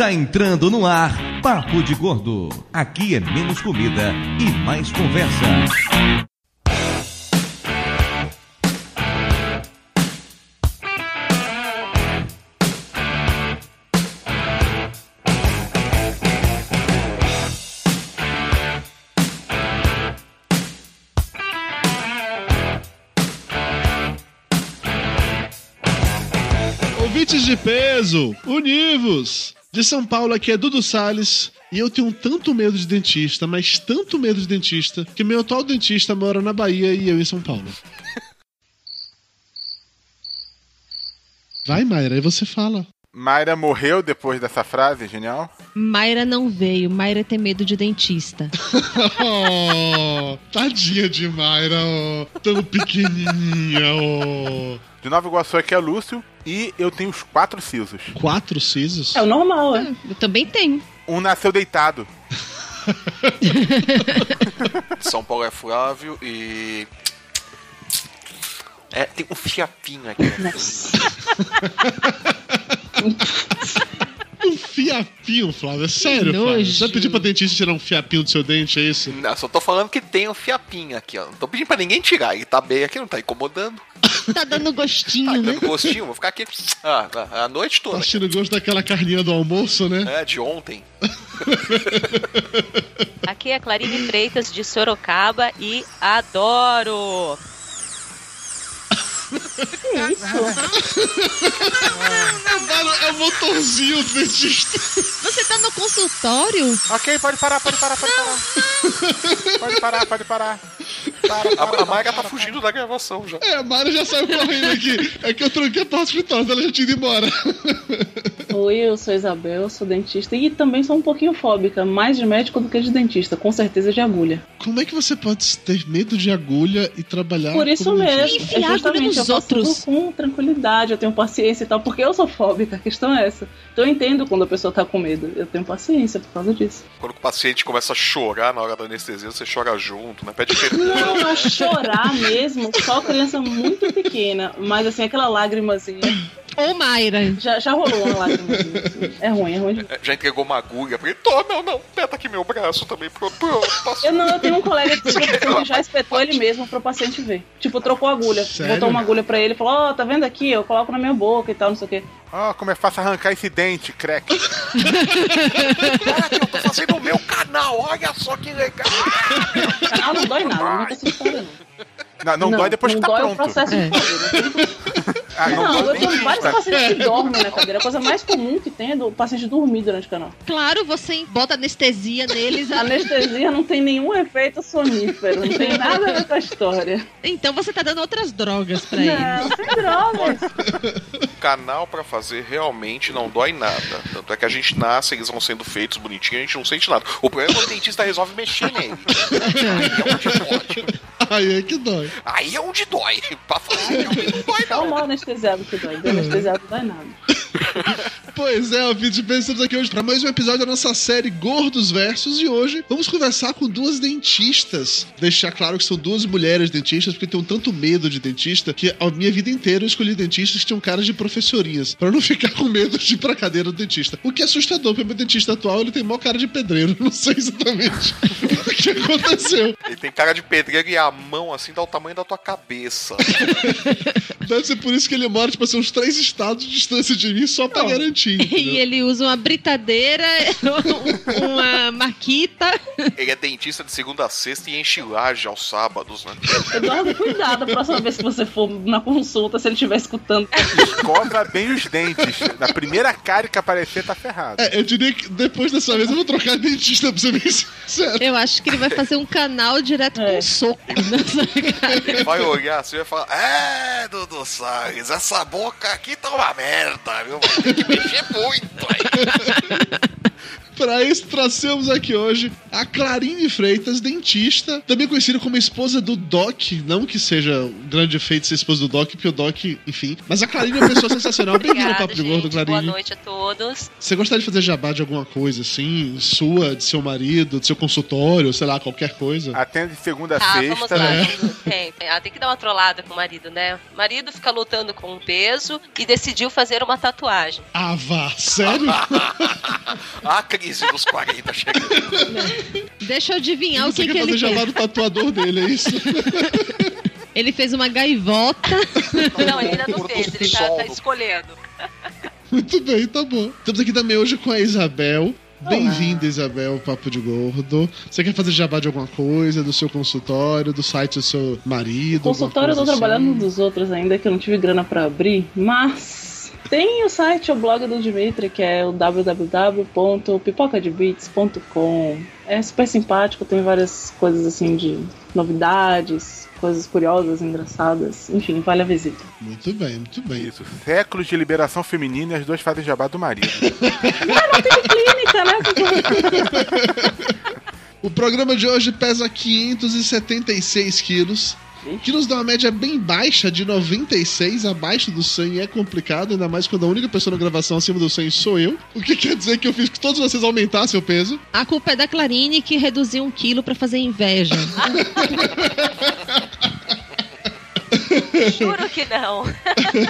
Está entrando no ar Papo de Gordo. Aqui é menos comida e mais conversa. De peso, univos! De São Paulo aqui é Dudu Salles e eu tenho tanto medo de dentista, mas tanto medo de dentista, que meu atual dentista mora na Bahia e eu em São Paulo. Vai, Mayra, aí você fala. Mayra morreu depois dessa frase, genial? Mayra não veio. Mayra tem medo de dentista. oh, tadinha de Mayra, oh, tão pequenininha, oh. De Nova Iguaçu aqui é Lúcio e eu tenho os quatro sisos. Quatro sisos? É o normal, é. Eu também tenho. Um nasceu deitado. São Paulo é Flávio e. É, tem um fiapinho aqui. Nossa. Um fiapinho, Flávio, é sério, nojo. Flávio? Você vai pedir pra dentista tirar um fiapinho do seu dente, é isso? Não, só tô falando que tem um fiapinho aqui, ó. Não tô pedindo pra ninguém tirar. Ele tá bem aqui, não tá incomodando. Tá dando gostinho, Tá né? dando gostinho, vou ficar aqui ah, a noite Tá toda. assistindo o gosto daquela carninha do almoço, né? É, de ontem. Aqui é Clarine Freitas de Sorocaba e adoro! É o motorzinho do dentista. Você tá no consultório? Ok, pode parar, pode parar, pode parar. Pode parar, pode parar. Para, para, A, a Mayra tá fugindo da gravação já. É, a Mara já saiu correndo aqui. É que eu tranquei a porta escritório, ela já tinha ido embora. Oi, eu sou Isabel, sou dentista e também sou um pouquinho fóbica, mais de médico do que de dentista, com certeza de agulha. Como é que você pode ter medo de agulha e trabalhar Por isso como mesmo, dentista? Enfiar é agulha nos eu faço outros. tudo com tranquilidade, eu tenho paciência e tal, porque eu sou fóbica, a questão é essa. Então eu entendo quando a pessoa tá com medo, eu tenho paciência por causa disso. Quando o paciente começa a chorar na hora da anestesia, você chora junto, né? Pede perdão. Não, não chorar mesmo, só criança muito pequena, mas assim, aquela lágrimazinha, Ô, Mayra. já, já rolou uma lágrimazinha. assim. É ruim, é ruim de É, Já entregou uma agulha pra ele. Tô, não, não, aperta aqui meu braço também. Pro, pro. Eu não, eu tenho um colega que que já espetou ele mesmo pro paciente ver. Tipo, trocou a agulha. Sério? Botou uma agulha pra ele e falou, ó, tá vendo aqui? Eu coloco na minha boca e tal, não sei o quê. Ó, como é fácil arrancar esse dente, crack. Cara, que eu tô fazendo o meu canal, olha só que legal. Ah, não dói nada, não tem essa história, não. Não, não, dói depois não que tá dói pronto. o processo É. de fazer. Ah, não, Não, eu tenho vários pacientes que dormem na cadeira. A coisa mais comum que tem é do paciente dormir durante o canal. Claro, você bota anestesia neles. A anestesia não tem nenhum efeito sonífero, não tem nada a ver com a história. Então você tá dando outras drogas pra ele. Não, sem drogas. Canal pra fazer realmente não dói nada. Tanto é que a gente nasce, eles vão sendo feitos bonitinhos, a gente não sente nada. O problema é quando o dentista resolve mexer nele. Aí é onde pode. Aí é que dói. Aí é onde dói. Pra fazer não dói Só o não. mal anestesiado que dói. Do anestesiado não dói nada. Pois é, ouvintes estamos aqui hoje para mais um episódio da nossa série Gordos Versus e hoje vamos conversar com duas dentistas. Deixar claro que são duas mulheres dentistas, porque tenho tanto medo de dentista que a minha vida inteira eu escolhi dentistas que tinham caras de professorinhas, para não ficar com medo de ir pra cadeira do dentista. O que é assustador, porque meu dentista atual ele tem maior cara de pedreiro. Não sei exatamente o que aconteceu. Ele tem cara de pedreiro e a mão assim dá o tamanho da tua cabeça. Deve ser por isso que ele mora, tipo assim, uns três estados de distância de mim, só pra garantir. E ele usa uma britadeira, uma maquita. Ele é dentista de segunda a sexta e enche laje aos sábados, né? Eduardo, cuidado a próxima vez que você for na consulta, se ele estiver escutando. Escova bem os dentes. Na primeira cara que aparecer, tá ferrado. É, eu diria que depois dessa vez eu vou trocar de dentista, pra ser bem sincero. Eu acho que ele vai fazer um canal direto É. com soco nessa cara. Ele vai olhar assim e vai falar: É, Dudu Salles, essa boca aqui tá uma merda, viu? Tem que mexer muito aí. Para isso, trouxemos aqui hoje a Clarine Freitas, dentista, também conhecida como esposa do Doc. Não que seja um grande efeito ser esposa do Doc, porque o Doc, enfim. Mas a Clarine é uma pessoa sensacional. Bem-vinda ao Papo gente, de Gordo, Clarine. Boa noite a todos. Você gostaria de fazer jabá de alguma coisa, assim, sua, de seu marido, de seu consultório, sei lá, qualquer coisa? Atende de segunda a tá, sexta, né? Tem, tem, ah, tem que dar uma trollada com o marido, né? O marido fica lutando com o peso e decidiu fazer uma tatuagem. Ah, vá, sério? ah, 15, nos 40 chegando. Deixa eu adivinhar o que, que ele fez. chamado tatuador dele, é isso? Ele fez uma gaivota. Não, ele ainda não fez, ele tá, tá escolhendo. Muito bem, tá bom. Estamos aqui também hoje com a Isabel. Bem-vinda, Isabel, Papo de Gordo. Você quer fazer jabá de alguma coisa, do seu consultório, do site do seu marido? O consultório eu tô assim? trabalhando assim? dos outros ainda, que eu não tive grana para abrir, mas tem o site, o blog do Dimitri, que é o www.pipocadebits.com. É super simpático, tem várias coisas assim de novidades, coisas curiosas, engraçadas, enfim, vale a visita. Muito bem, muito bem. Isso, séculos de liberação feminina e as duas fazem jabá do marido. Clínica, né? O programa de hoje pesa 576 quilos. Que nos dá uma média bem baixa de 96, abaixo do 100 é complicado, ainda mais quando a única pessoa na gravação acima do 100 sou eu. O que quer dizer que eu fiz que todos vocês aumentassem o peso. A culpa é da Clarine que reduziu um quilo pra fazer inveja. Juro que não.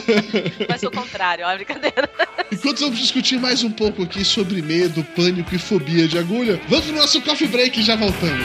Mas o contrário, ó, brincadeira. Enquanto vamos discutir mais um pouco aqui sobre medo, pânico e fobia de agulha, vamos pro nosso coffee break e já voltamos.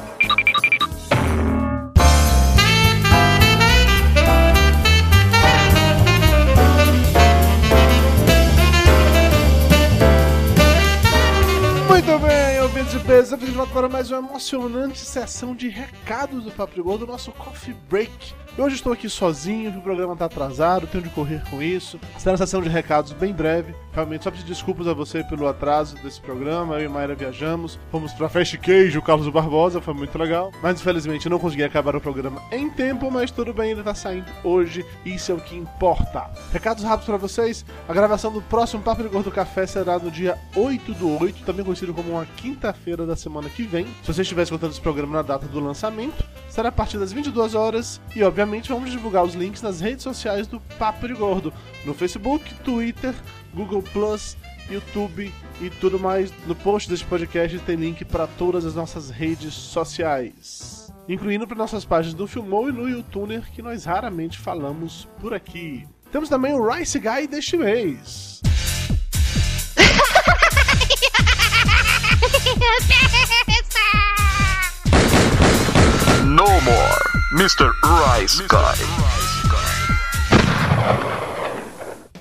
estamos de volta para mais uma emocionante sessão de recados do Papo de Gordo, do nosso Coffee Break. E hoje estou aqui sozinho, o programa está atrasado, tenho de correr com isso. Será uma sessão de recados bem breve. Realmente, só pedir desculpas a você pelo atraso desse programa. Eu e Mayra viajamos, fomos para Fast Queijo, Carlos Barbosa, foi muito legal. Mas infelizmente não consegui acabar o programa em tempo, mas tudo bem, ele está saindo hoje, isso é o que importa. Recados rápidos para vocês: a gravação do próximo Papo de Gordo Café será no dia 8 do 8, também conhecido como uma quinta-feira da semana que vem. Se você estiver escutando esse programa na data do lançamento, será a partir das 22 horas e, obviamente, vamos divulgar os links nas redes sociais do Papo de Gordo, no Facebook, Twitter, Google YouTube e tudo mais. No post deste podcast tem link para todas as nossas redes sociais, incluindo para nossas páginas do Filmou e no YouTuner, que nós raramente falamos por aqui. Temos também o Rice Guy deste mês. Mr. Rice Guy.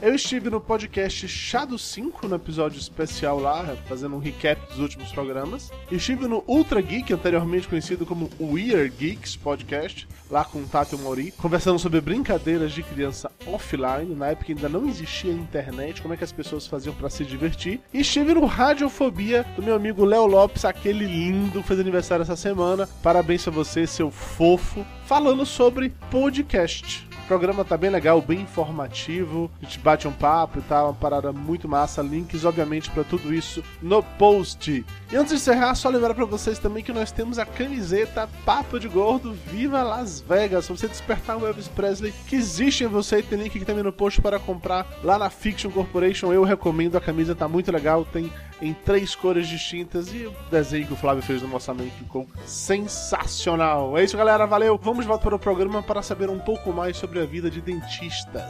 Eu estive no podcast Chá do 5, no episódio especial lá, fazendo um recap dos últimos programas. Estive no Ultra Geek, anteriormente conhecido como Weird Geeks Podcast, lá com o Tato e o conversando sobre brincadeiras de criança offline, na época ainda não existia internet, como é que as pessoas faziam para se divertir. E estive no Radiofobia, do meu amigo Léo Lopes, aquele lindo, fez aniversário essa semana. Parabéns a você, seu fofo, falando sobre podcast. Programa tá bem legal, bem informativo. A gente bate um papo e tal, uma parada muito massa. Links, obviamente, pra tudo isso no post. E antes de encerrar, só lembrar pra vocês também que nós temos a camiseta Papo de Gordo Viva Las Vegas. Pra você despertar o Elvis Presley que existe em você. Tem link aqui também no post para comprar lá na Fiction Corporation. Eu recomendo, a camisa tá muito legal. Tem em três cores distintas e o desenho que o Flávio fez no orçamento ficou sensacional. É isso, galera. Valeu. Vamos voltar para o programa para saber um pouco mais sobre a vida de dentistas.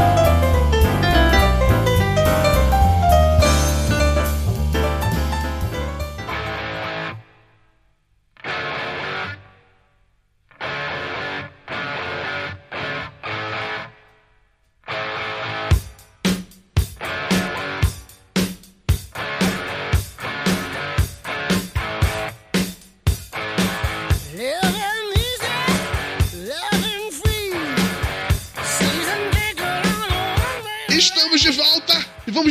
Estamos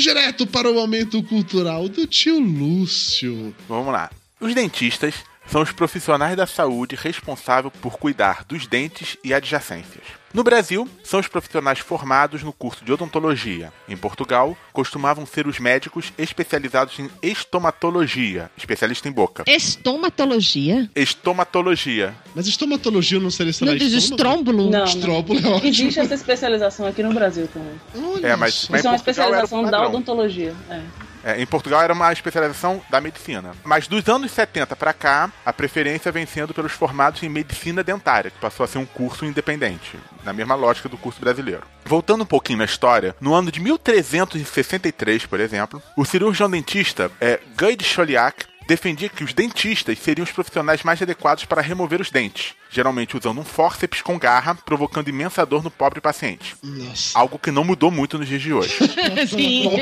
direto para o momento cultural do tio Lúcio. Vamos lá. Os dentistas são os profissionais da saúde responsáveis por cuidar dos dentes e adjacências. No Brasil, são os profissionais formados no curso de odontologia. Em Portugal, costumavam ser os médicos especializados em estomatologia, especialista em boca. Estomatologia? Estomatologia. Mas estomatologia não seria Não diz estrómbulo? Não, Estróbulo é não. ótimo. Existe essa especialização aqui no Brasil também. É, mas, mas Isso é uma especialização da odontologia. É. É, em Portugal era uma especialização da medicina. Mas dos anos 70 para cá, a preferência vem sendo pelos formados em medicina dentária, que passou a ser um curso independente, na mesma lógica do curso brasileiro. Voltando um pouquinho na história, no ano de 1363, por exemplo, o cirurgião dentista é, Guy de Chauliac defendia que os dentistas seriam os profissionais mais adequados para remover os dentes, geralmente usando um fórceps com garra, provocando imensa dor no pobre paciente. Nossa. Algo que não mudou muito nos dias de hoje. Sim.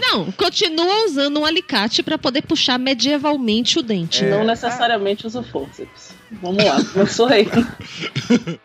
Não, continua usando um alicate pra poder puxar medievalmente o dente. Não necessariamente usa forceps. Vamos lá, começou aí.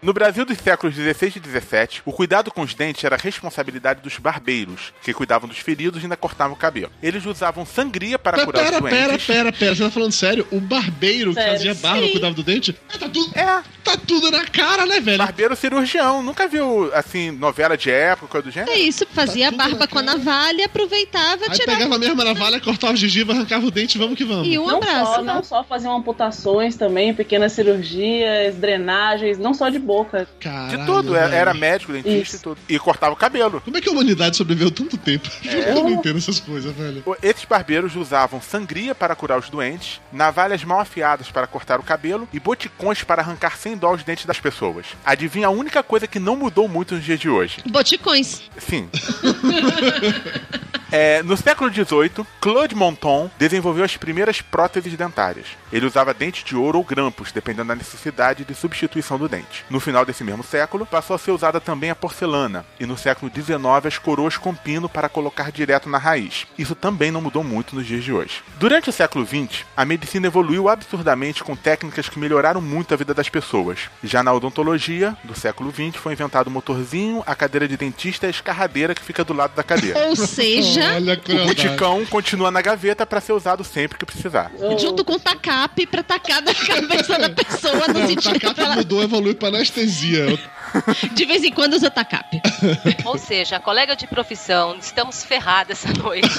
No Brasil dos séculos 16 e 17, o cuidado com os dentes era responsabilidade dos barbeiros, que cuidavam dos feridos e ainda cortavam o cabelo. Eles usavam sangria para Pera, curar pera, os pera, doentes. pera, pera. Você tá falando sério? O barbeiro que Sério, fazia barba, sim. cuidava do dente? Ah, Tá tudo, É, tá tudo na cara, né, velho? barbeiro cirurgião. Nunca viu, assim, novela de época, coisa do gênero? É isso, fazia a tudo barba na com a navalha, aproveitava, Aí tirava. pegava a mesma navalha, cortava o gengiva, arrancava o dente, vamos que vamos. E um Não abraço. só, não só faziam amputações também, pequenas cirurgias, drenagens, não só de boca. Caralho, De tudo, era, velho. era médico, dentista Isso. e tudo. E cortava o cabelo. Como é que a humanidade sobreviveu tanto tempo? É. Eu não entendo essas coisas, velho. Esses barbeiros usavam sangria para curar os doentes, navalhas mal afiadas para cortar o cabelo e boticões para arrancar sem dó os dentes das pessoas. Adivinha a única coisa que não mudou muito nos dias de hoje? Boticões. Sim. É, no século XVIII, Claude Monton desenvolveu as primeiras próteses dentárias. Ele usava dente de ouro ou grampos, dependendo da necessidade de substituição do dente. No final desse mesmo século, passou a ser usada também a porcelana, e no século XIX as coroas com pino para colocar direto na raiz. Isso também não mudou muito nos dias de hoje. Durante o século XX, a medicina evoluiu absurdamente com técnicas que melhoraram muito a vida das pessoas. Já na odontologia, do século XX, foi inventado o motorzinho, a cadeira de dentista e a escarradeira que fica do lado da cadeira. Ou seja, O buticão continua na gaveta para ser usado sempre que precisar. junto com o tacape pra tacar na cabeça da pessoa no Não, o sentido tacape que ela mudou, evoluiu pra anestesia. de vez em quando usa tacape. Ou seja, colega de profissão, estamos ferrados essa noite.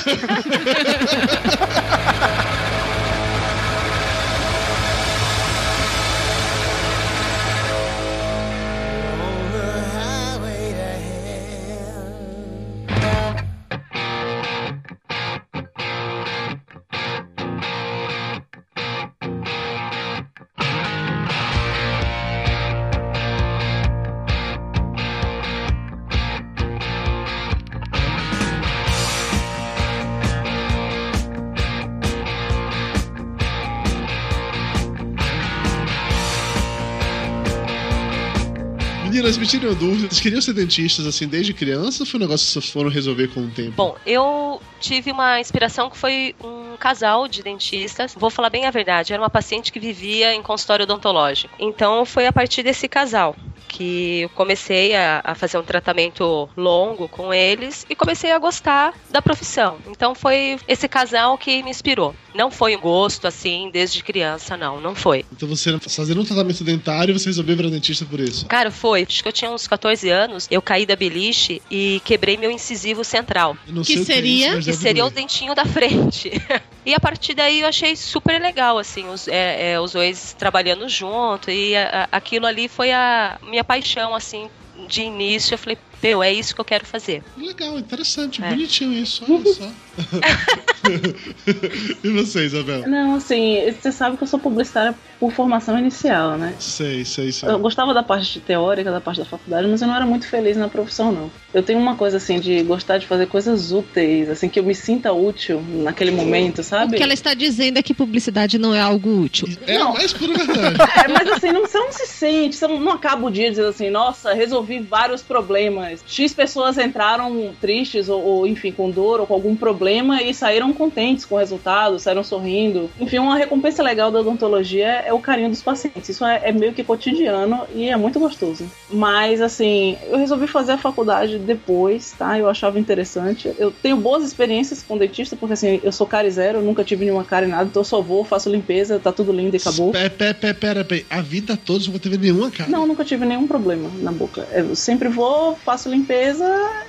Meninas, me tirem uma dúvida. Vocês queriam ser dentistas assim desde criança ou foi um negócio que vocês foram resolver com o tempo? Bom, eu tive uma inspiração que foi um casal de dentistas. Vou falar bem a verdade, era uma paciente que vivia em consultório odontológico. Então foi a partir desse casal que eu comecei a, a fazer um tratamento longo com eles e comecei a gostar da profissão. Então foi esse casal que me inspirou. Não foi um gosto assim desde criança, não, não foi. Então você fazendo um tratamento dentário, você resolveu virar dentista por isso. Cara, foi. Acho que eu tinha uns 14 anos, eu caí da beliche e quebrei meu incisivo central. Que seria? é isso, mas Que deve seria o dentinho da frente. e a partir daí eu achei super legal, assim, os, é, é, os dois trabalhando junto. E a- a- aquilo ali foi a minha paixão, assim, de início. Eu falei, meu, é isso que eu quero fazer. Legal, interessante, É. bonitinho isso, olha só. e você, Isabel? Não, assim, você sabe que eu sou publicitária por formação inicial, né? Sei, sei, sei. Eu gostava da parte teórica, da parte da faculdade, mas eu não era muito feliz na profissão, não. Eu tenho uma coisa, assim, de gostar de fazer coisas úteis, assim, que eu me sinta útil naquele momento, sabe? O que ela está dizendo é que publicidade não é algo útil. É a mais pura verdade. É, mas assim, não, você não se sente, você não, não acaba o dia dizendo assim, nossa, resolvi vários problemas. X pessoas entraram tristes, ou, ou, enfim, com dor ou com algum problema e saíram contentes com o resultado, saíram sorrindo. Enfim, uma recompensa legal da odontologia é o carinho dos pacientes. Isso é, é meio que cotidiano e é muito gostoso. Mas, assim, eu resolvi fazer a faculdade depois, tá? Eu achava interessante. Eu tenho boas experiências com dentista, porque assim, eu sou cárie zero, nunca tive nenhuma cárie nada, então eu só vou, faço limpeza, tá tudo lindo e acabou. Pé, pé, pé, pera, pera. A vida toda você não teve nenhuma cara. Não, nunca tive nenhum problema na boca. Eu sempre vou, faço limpeza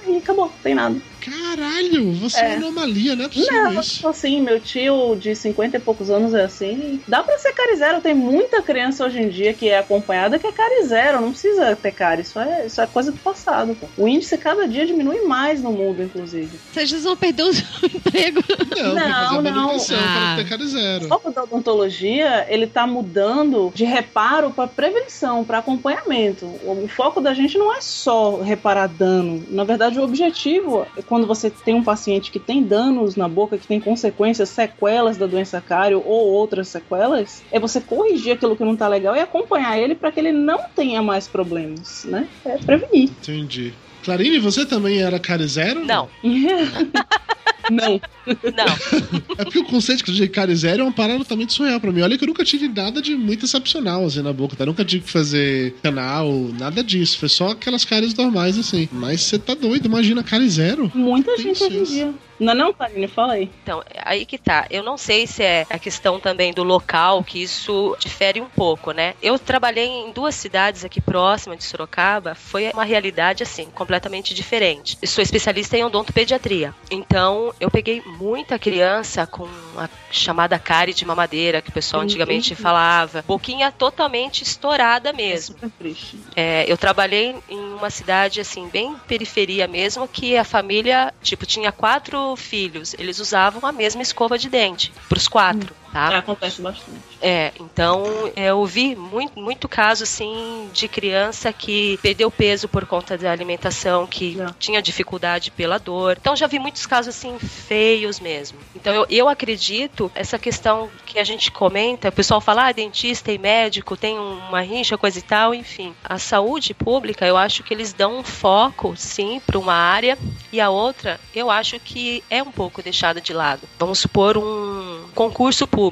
e acabou, não tem nada. Caralho, você é, É. uma anomalia, não é possível Não, isso. tipo assim, meu tio de 50 e poucos anos é assim. Dá pra ser cárie zero. Tem muita criança hoje em dia que é acompanhada que é cárie zero. Não precisa ter cárie. Isso é, isso é coisa do passado. Pô. O índice cada dia diminui mais no mundo, inclusive. Vocês vão perder o emprego. Não, Não, não. Ah. para ter cara zero. O foco da odontologia, ele tá mudando de reparo para prevenção, para acompanhamento. O, o foco da gente não é só reparar dano. Na verdade, o objetivo é quando você tem um paciente que tem danos na boca, que tem consequências, sequelas da doença cário ou outras sequelas, é você corrigir aquilo que não tá legal e acompanhar ele para que ele não tenha mais problemas, né? É prevenir. Entendi. Clarine, você também era cara zero? Não, não. não. É porque o conceito de cara zero é uma parada totalmente surreal pra mim. Olha que eu nunca tive nada de muito excepcional assim na boca, tá? Nunca tive que fazer canal, nada disso. Foi só aquelas caras normais assim. Mas você tá doido, imagina cara zero. Muita Tem gente hoje em dia. Não, é não, Karine, fala aí. Então, aí que tá. Eu não sei se é a questão também do local, que isso difere um pouco, né? Eu trabalhei em duas cidades aqui próximas de Sorocaba, foi uma realidade, assim, completamente diferente. Eu sou especialista em odontopediatria, então eu peguei muita criança com a chamada cárie de mamadeira, que o pessoal Uhum. antigamente falava, boquinha totalmente estourada mesmo. Triste. É, eu trabalhei em uma cidade assim bem periferia mesmo que a família tipo tinha quatro filhos eles usavam a mesma escova de dente para os quatro tá? Acontece bastante. é então eu vi muito muito caso assim de criança que perdeu peso por conta da alimentação que Já. tinha dificuldade pela dor. Então já vi muitos casos assim feios mesmo. Então eu, eu acredito essa questão que a gente comenta o pessoal fala ah, dentista e médico tem uma rincha coisa e tal enfim. A saúde pública eu acho que eles dão um foco sim para uma área e a outra eu acho que é um pouco deixada de lado. Vamos supor um concurso público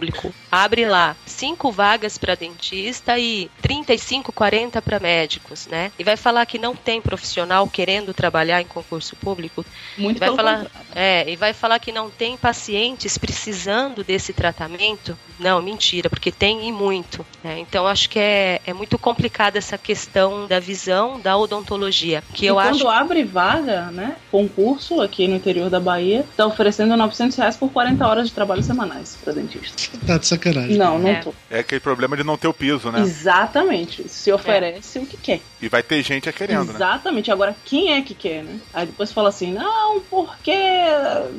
abre lá cinco vagas para dentista e 35 40 para médicos né e vai falar que não tem profissional querendo trabalhar em concurso público Muito e vai falar, é, e vai falar que não tem pacientes precisando desse tratamento. Não, mentira, porque tem e muito. né? Então acho que é, é muito complicada essa questão da visão da odontologia. Que e eu quando acho. abre vaga, né, concurso aqui no interior da Bahia, tá oferecendo 900 reais por 40 horas de trabalho semanais para dentista. Tá de sacanagem. Não, não É. tô. É aquele problema de não ter o piso, né? Exatamente. Se oferece o que quer. E vai ter gente a querendo, né? Exatamente. Agora, quem é que quer, né? Aí depois fala assim, não, porque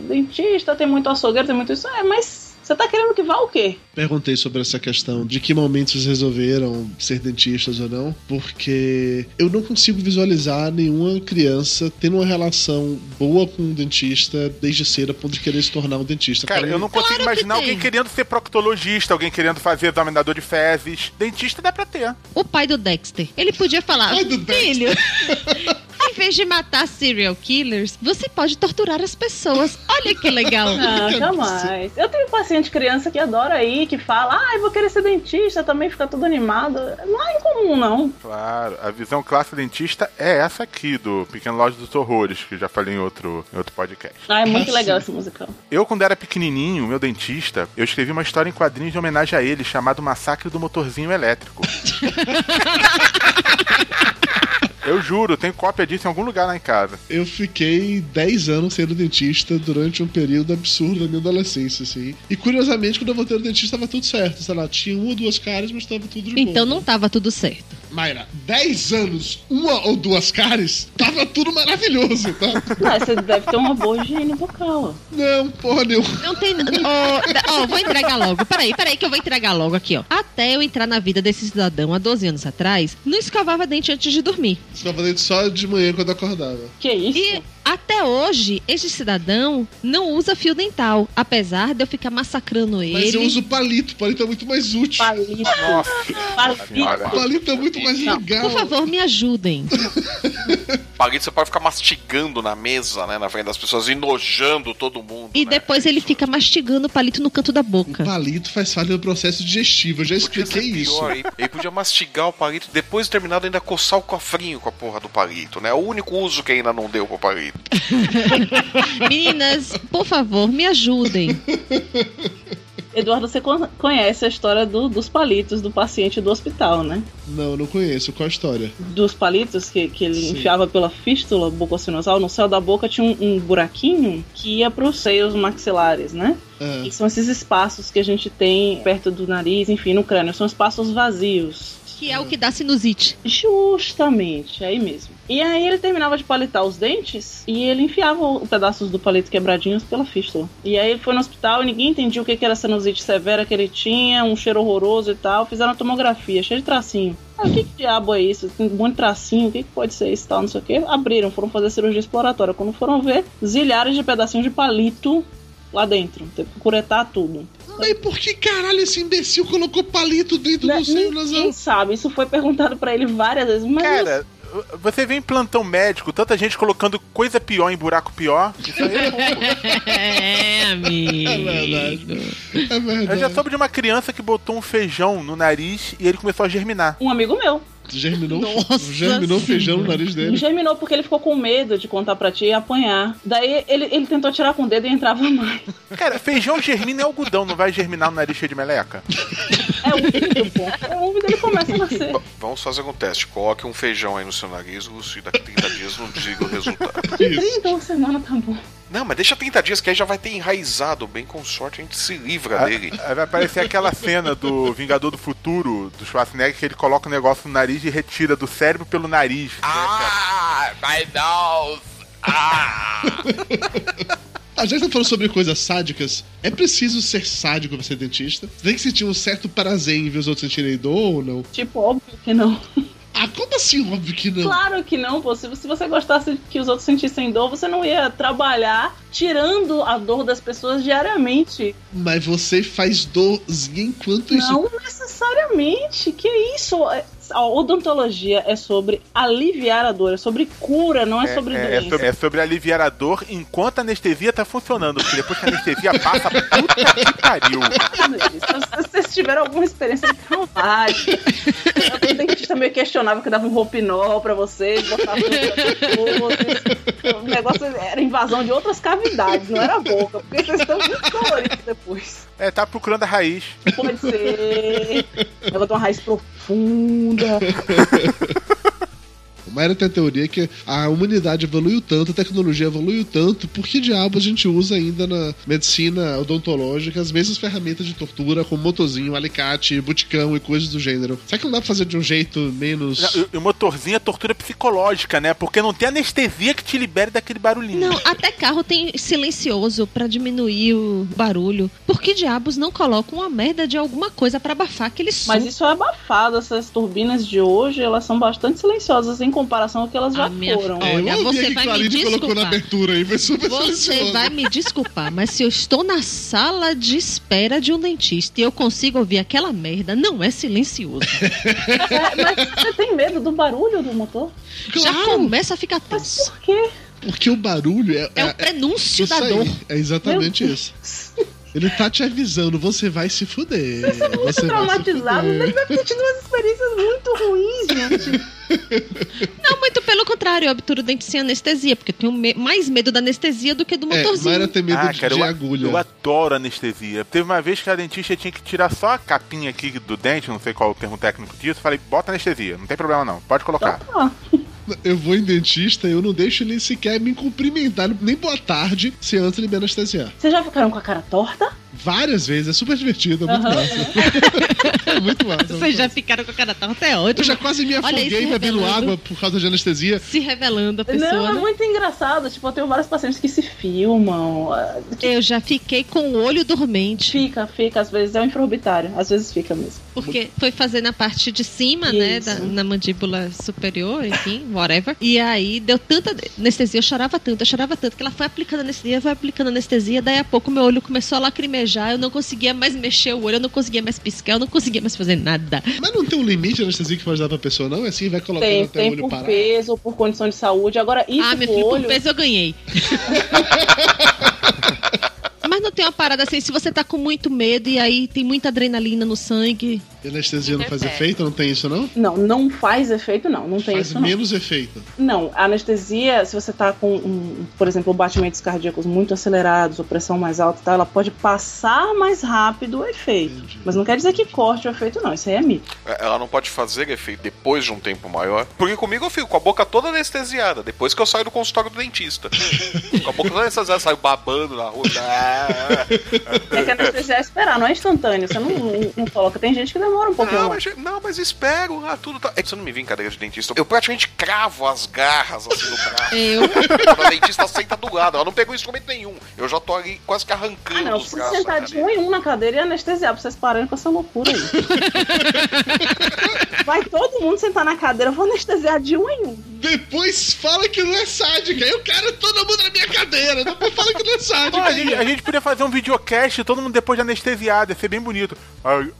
dentista tem muito açougueiro, tem muito isso. É, mas você tá querendo que vá o quê? Perguntei sobre essa questão de que momentos vocês resolveram ser dentistas ou não, porque eu não consigo visualizar nenhuma criança tendo uma relação boa com um dentista desde cedo a ponto de querer se tornar um dentista. Cara, eu não consigo Claro imaginar alguém querendo ser proctologista, alguém querendo fazer examinador de fezes. Dentista dá pra ter. O pai do Dexter. Ele podia falar, Pai do Dexter. filho, vez vez de matar serial killers, você pode torturar as pessoas. Olha que legal. Ah, jamais. Eu tenho paciente criança que adora ir, que fala, ah, eu vou querer ser dentista, também fica tudo animado. Não é incomum, não. Claro, a visão classe dentista é essa aqui, do Pequeno Loja dos Horrores, que eu já falei em outro, em outro podcast. Ah, é muito legal esse musical. Eu, quando era pequenininho, meu dentista, eu escrevi uma história em quadrinhos de homenagem a ele, chamado Massacre do Motorzinho Elétrico. Eu juro, tem cópia disso em algum lugar lá em casa. Eu fiquei 10 anos sendo dentista durante um período absurdo da minha adolescência, assim. E curiosamente, quando eu voltei no dentista, tava tudo certo. Sei lá, tinha uma ou duas caras, mas tava tudo de boa. Então não tava tudo certo. Mayra, 10 anos, uma ou duas caras, tava tudo maravilhoso, tá? Ah, você deve ter uma boa higiene vocal. Não, porra nenhuma. Não tem. Ó, ó, vou entregar logo. Peraí, peraí, que eu vou entregar logo aqui, ó. Até eu entrar na vida desse cidadão há 12 anos atrás, não escovava dente antes de dormir. Escova dente só de manhã quando acordava. Que isso? E até hoje, este cidadão não usa fio dental, apesar de eu ficar massacrando Mas ele. eu uso palito, palito é muito mais útil. Palito. Nossa. Palito. Palito é muito mais legal. Por favor, me ajudem. Palito você pode ficar mastigando na mesa, né? Na frente das pessoas, enojando todo mundo. E depois ele fica mastigando o palito no canto da boca. Palito faz falha no processo digestivo, eu já expliquei isso. pior, hein? Ele podia mastigar o palito, depois de terminado ainda coçar o cofrinho com a porra do palito, né? O único uso que ainda não deu pro palito. Meninas, por favor, me ajudem. Eduardo, você con- conhece a história do- dos palitos do paciente do hospital, né? Não, não conheço. Qual a história? Dos palitos que, que ele Sim. enfiava pela fístula bucocinosal, no céu da boca tinha um, um buraquinho que ia para os seios maxilares, né? E são esses espaços que a gente tem perto do nariz, enfim, no crânio. São espaços vazios. Que é o que dá sinusite. Justamente, aí mesmo. E aí ele terminava de palitar os dentes e ele enfiava os pedaços do palito quebradinhos pela fístula. E aí ele foi no hospital e ninguém entendia o que era sinusite severa que ele tinha, um cheiro horroroso e tal. Fizeram tomografia, cheio de tracinho. Ah, o que, que diabo é isso? Tem um de tracinho, o que, que pode ser isso tal, não sei o que. Abriram, foram fazer cirurgia exploratória. Quando foram ver, zilhares de pedacinhos de palito lá dentro. Teve que curetar tudo. Mas por que caralho esse imbecil colocou palito dentro Né, do seio nasal? Ninguém sabe, isso foi perguntado pra ele várias vezes, mas Cara, você vê em plantão médico, tanta gente colocando coisa pior em buraco pior. Isso aí é É, amigo. É verdade. É verdade. Eu já soube de uma criança que botou um feijão no nariz e ele começou a germinar. um amigo meu. Germinou, Nossa germinou feijão no nariz dele. Germinou porque ele ficou com medo de contar pra ti e apanhar. Daí ele, ele tentou tirar com o dedo e entrava mais. Cara, feijão germina em algodão, não vai germinar no nariz cheio de meleca? É úmido, pô. É úmido, ele começa a nascer. Vamos fazer um teste. Coloque um feijão aí no seu nariz e daqui a 30 dias não diga o resultado. Então, semana tá bom. Não, mas deixa 30 dias que aí já vai ter enraizado. Bem com sorte a gente se livra Aí dele. aí vai aparecer aquela cena do Vingador do Futuro, do Schwarzenegger, que ele coloca um negócio no nariz e retira do cérebro pelo nariz. né, Ah, my nose! Ah! A gente tá falando sobre coisas sádicas. É preciso ser sádico pra ser dentista? Você tem que sentir um certo prazer em ver os outros sentirem dor ou não? Tipo, óbvio que não. Ah, como assim? Óbvio que não. Claro que não, pô. Se você gostasse que os outros sentissem dor, você não ia trabalhar tirando a dor das pessoas diariamente. Mas você faz dorzinha enquanto isso. Não necessariamente. Que isso? É- A odontologia é sobre aliviar a dor, é sobre cura, não é, sobre é, é doença. sobre, é sobre aliviar a dor enquanto a anestesia tá funcionando, porque depois que a anestesia passa, puta que pariu. Se vocês tiveram alguma experiência traumática, o dentista meio questionava que dava um roupinol pra vocês, botava pescoço. O negócio era invasão de outras cavidades, não era a boca, porque vocês estão muito coloridos depois. É, tá procurando a raiz. Pode ser. Ela tem uma raiz profunda. O Mayra tem a teoria que a humanidade evoluiu tanto, a tecnologia evoluiu tanto, por que diabo a gente usa ainda na medicina odontológica as mesmas ferramentas de tortura, como motorzinho, alicate, buticão e coisas do gênero? Será que não dá pra fazer de um jeito menos. E o motorzinho é tortura psicológica, né? Porque não tem anestesia que te libere daquele barulhinho. Não, até carro tem silencioso pra diminuir o barulho. Por que diabos não colocam uma merda de alguma coisa pra abafar aquele som? Mas isso é abafado, essas turbinas de hoje, elas são bastante silenciosas em comparação ao que elas já minha foram. É, eu Olha, ouvi você que vai me Clarine colocou na desculpar. abertura aí, foi super Você vai me desculpar, mas se eu estou na sala de espera de um dentista e eu consigo ouvir aquela merda, não é silencioso. É, mas você tem medo do barulho do motor? Já começa a ficar tenso. Por quê? Porque o barulho é. É o prenúncio isso da aí, dor. É exatamente Meu isso. Ele tá te avisando, você vai se fuder. Você Muito vai se traumatizado, ele deve ter tido umas experiências muito ruins, gente. Não, muito pelo contrário, eu obturo o dente sem anestesia, porque eu tenho me- mais medo da anestesia do que do É, motorzinho. Mayra tem medo Ah, de, cara, de eu, agulha. eu adoro anestesia. Teve uma vez que a dentista tinha que tirar só a capinha aqui do dente, não sei qual é o termo técnico disso. Falei, bota anestesia, não tem problema não, pode colocar. Eu vou em dentista eu não deixo ele sequer me cumprimentar, nem boa tarde, se antes ele me anestesiar. Vocês já ficaram com a cara torta? Várias vezes, é super divertido, é muito Aham. massa. é muito massa. Vocês já ficaram com a cara torta, é ótimo. Eu já quase me afoguei bebendo revelando. água por causa de anestesia. Se revelando a pessoa. Não, é né? muito engraçado. Tipo, eu tenho vários pacientes que se filmam. ah, que Eu já fiquei com o olho dormente. Fica, fica. Às vezes é um infraorbitário. Às vezes fica mesmo. Porque foi fazer na parte de cima, né? Isso. da- na mandíbula superior, enfim, whatever. E aí deu tanta anestesia, eu chorava tanto, eu chorava tanto, que ela foi aplicando anestesia, foi aplicando anestesia, daí a pouco meu olho começou a lacrimejar, eu não conseguia mais mexer o olho, eu não conseguia mais piscar, eu não conseguia mais fazer nada. Mas não tem um limite de anestesia que pode dar pra pessoa, não? É assim, vai colocando Tem, até o tem olho por parar. peso, por condição de saúde. Agora, isso ah, meu filho, olho... por peso eu ganhei. Mas não tem uma parada assim, se você tá com muito medo e aí tem muita adrenalina no sangue. E anestesia não faz Interfere. efeito? Não tem isso, não? Não, não faz efeito, não. Não tem Faz isso, não. menos efeito. Não, a anestesia, se você tá com, um, por exemplo, batimentos cardíacos muito acelerados ou pressão mais alta e tal, ela pode passar mais rápido o efeito. Mas não quer dizer que corte o efeito, não. Isso aí é mito. É, Ela não pode fazer efeito depois de um tempo maior. Porque comigo eu fico com a boca toda anestesiada, depois que eu saio do consultório do dentista. com a boca toda anestesiada, saio babando na rua. É que a anestesia é esperar, não é instantâneo. Você não, não, não coloca. Tem gente que demora um pouquinho Não, mas, não, mas espero. Ah, tudo tá. É que você não me vi em cadeira de dentista. Eu praticamente cravo as garras assim no braço. Eu? Quando a dentista senta do lado. Ela não pegou instrumento nenhum. Eu já tô ali quase que arrancando Ah, não, os braços. sentar de um em um na cadeira e anestesiar pra vocês pararem com essa loucura aí. Vai todo mundo sentar na cadeira, eu vou anestesiar de um em um. Depois fala que não é sádica. Eu quero todo mundo na minha cadeira. Depois fala que não é sádica. A, gente, a gente podia fazer um videocast, todo mundo depois de anestesiado, ia ser bem bonito. Ai,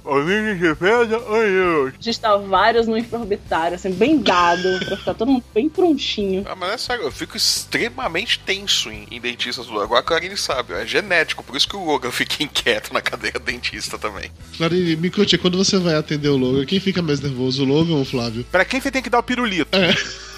defesa, ai, eu. A gente tá vários no infraorbitário, assim, bem dado, pra ficar todo mundo bem prontinho. Ah, mas é sério, eu fico extremamente tenso em, em dentistas. Agora a Clarine sabe, é genético, por isso que o Logan fica inquieto na cadeira dentista também. Clarine, me conte, quando você vai atender o Logan, quem fica mais nervoso, o Logan ou o Flávio? Pra quem você tem que dar o pirulito? É.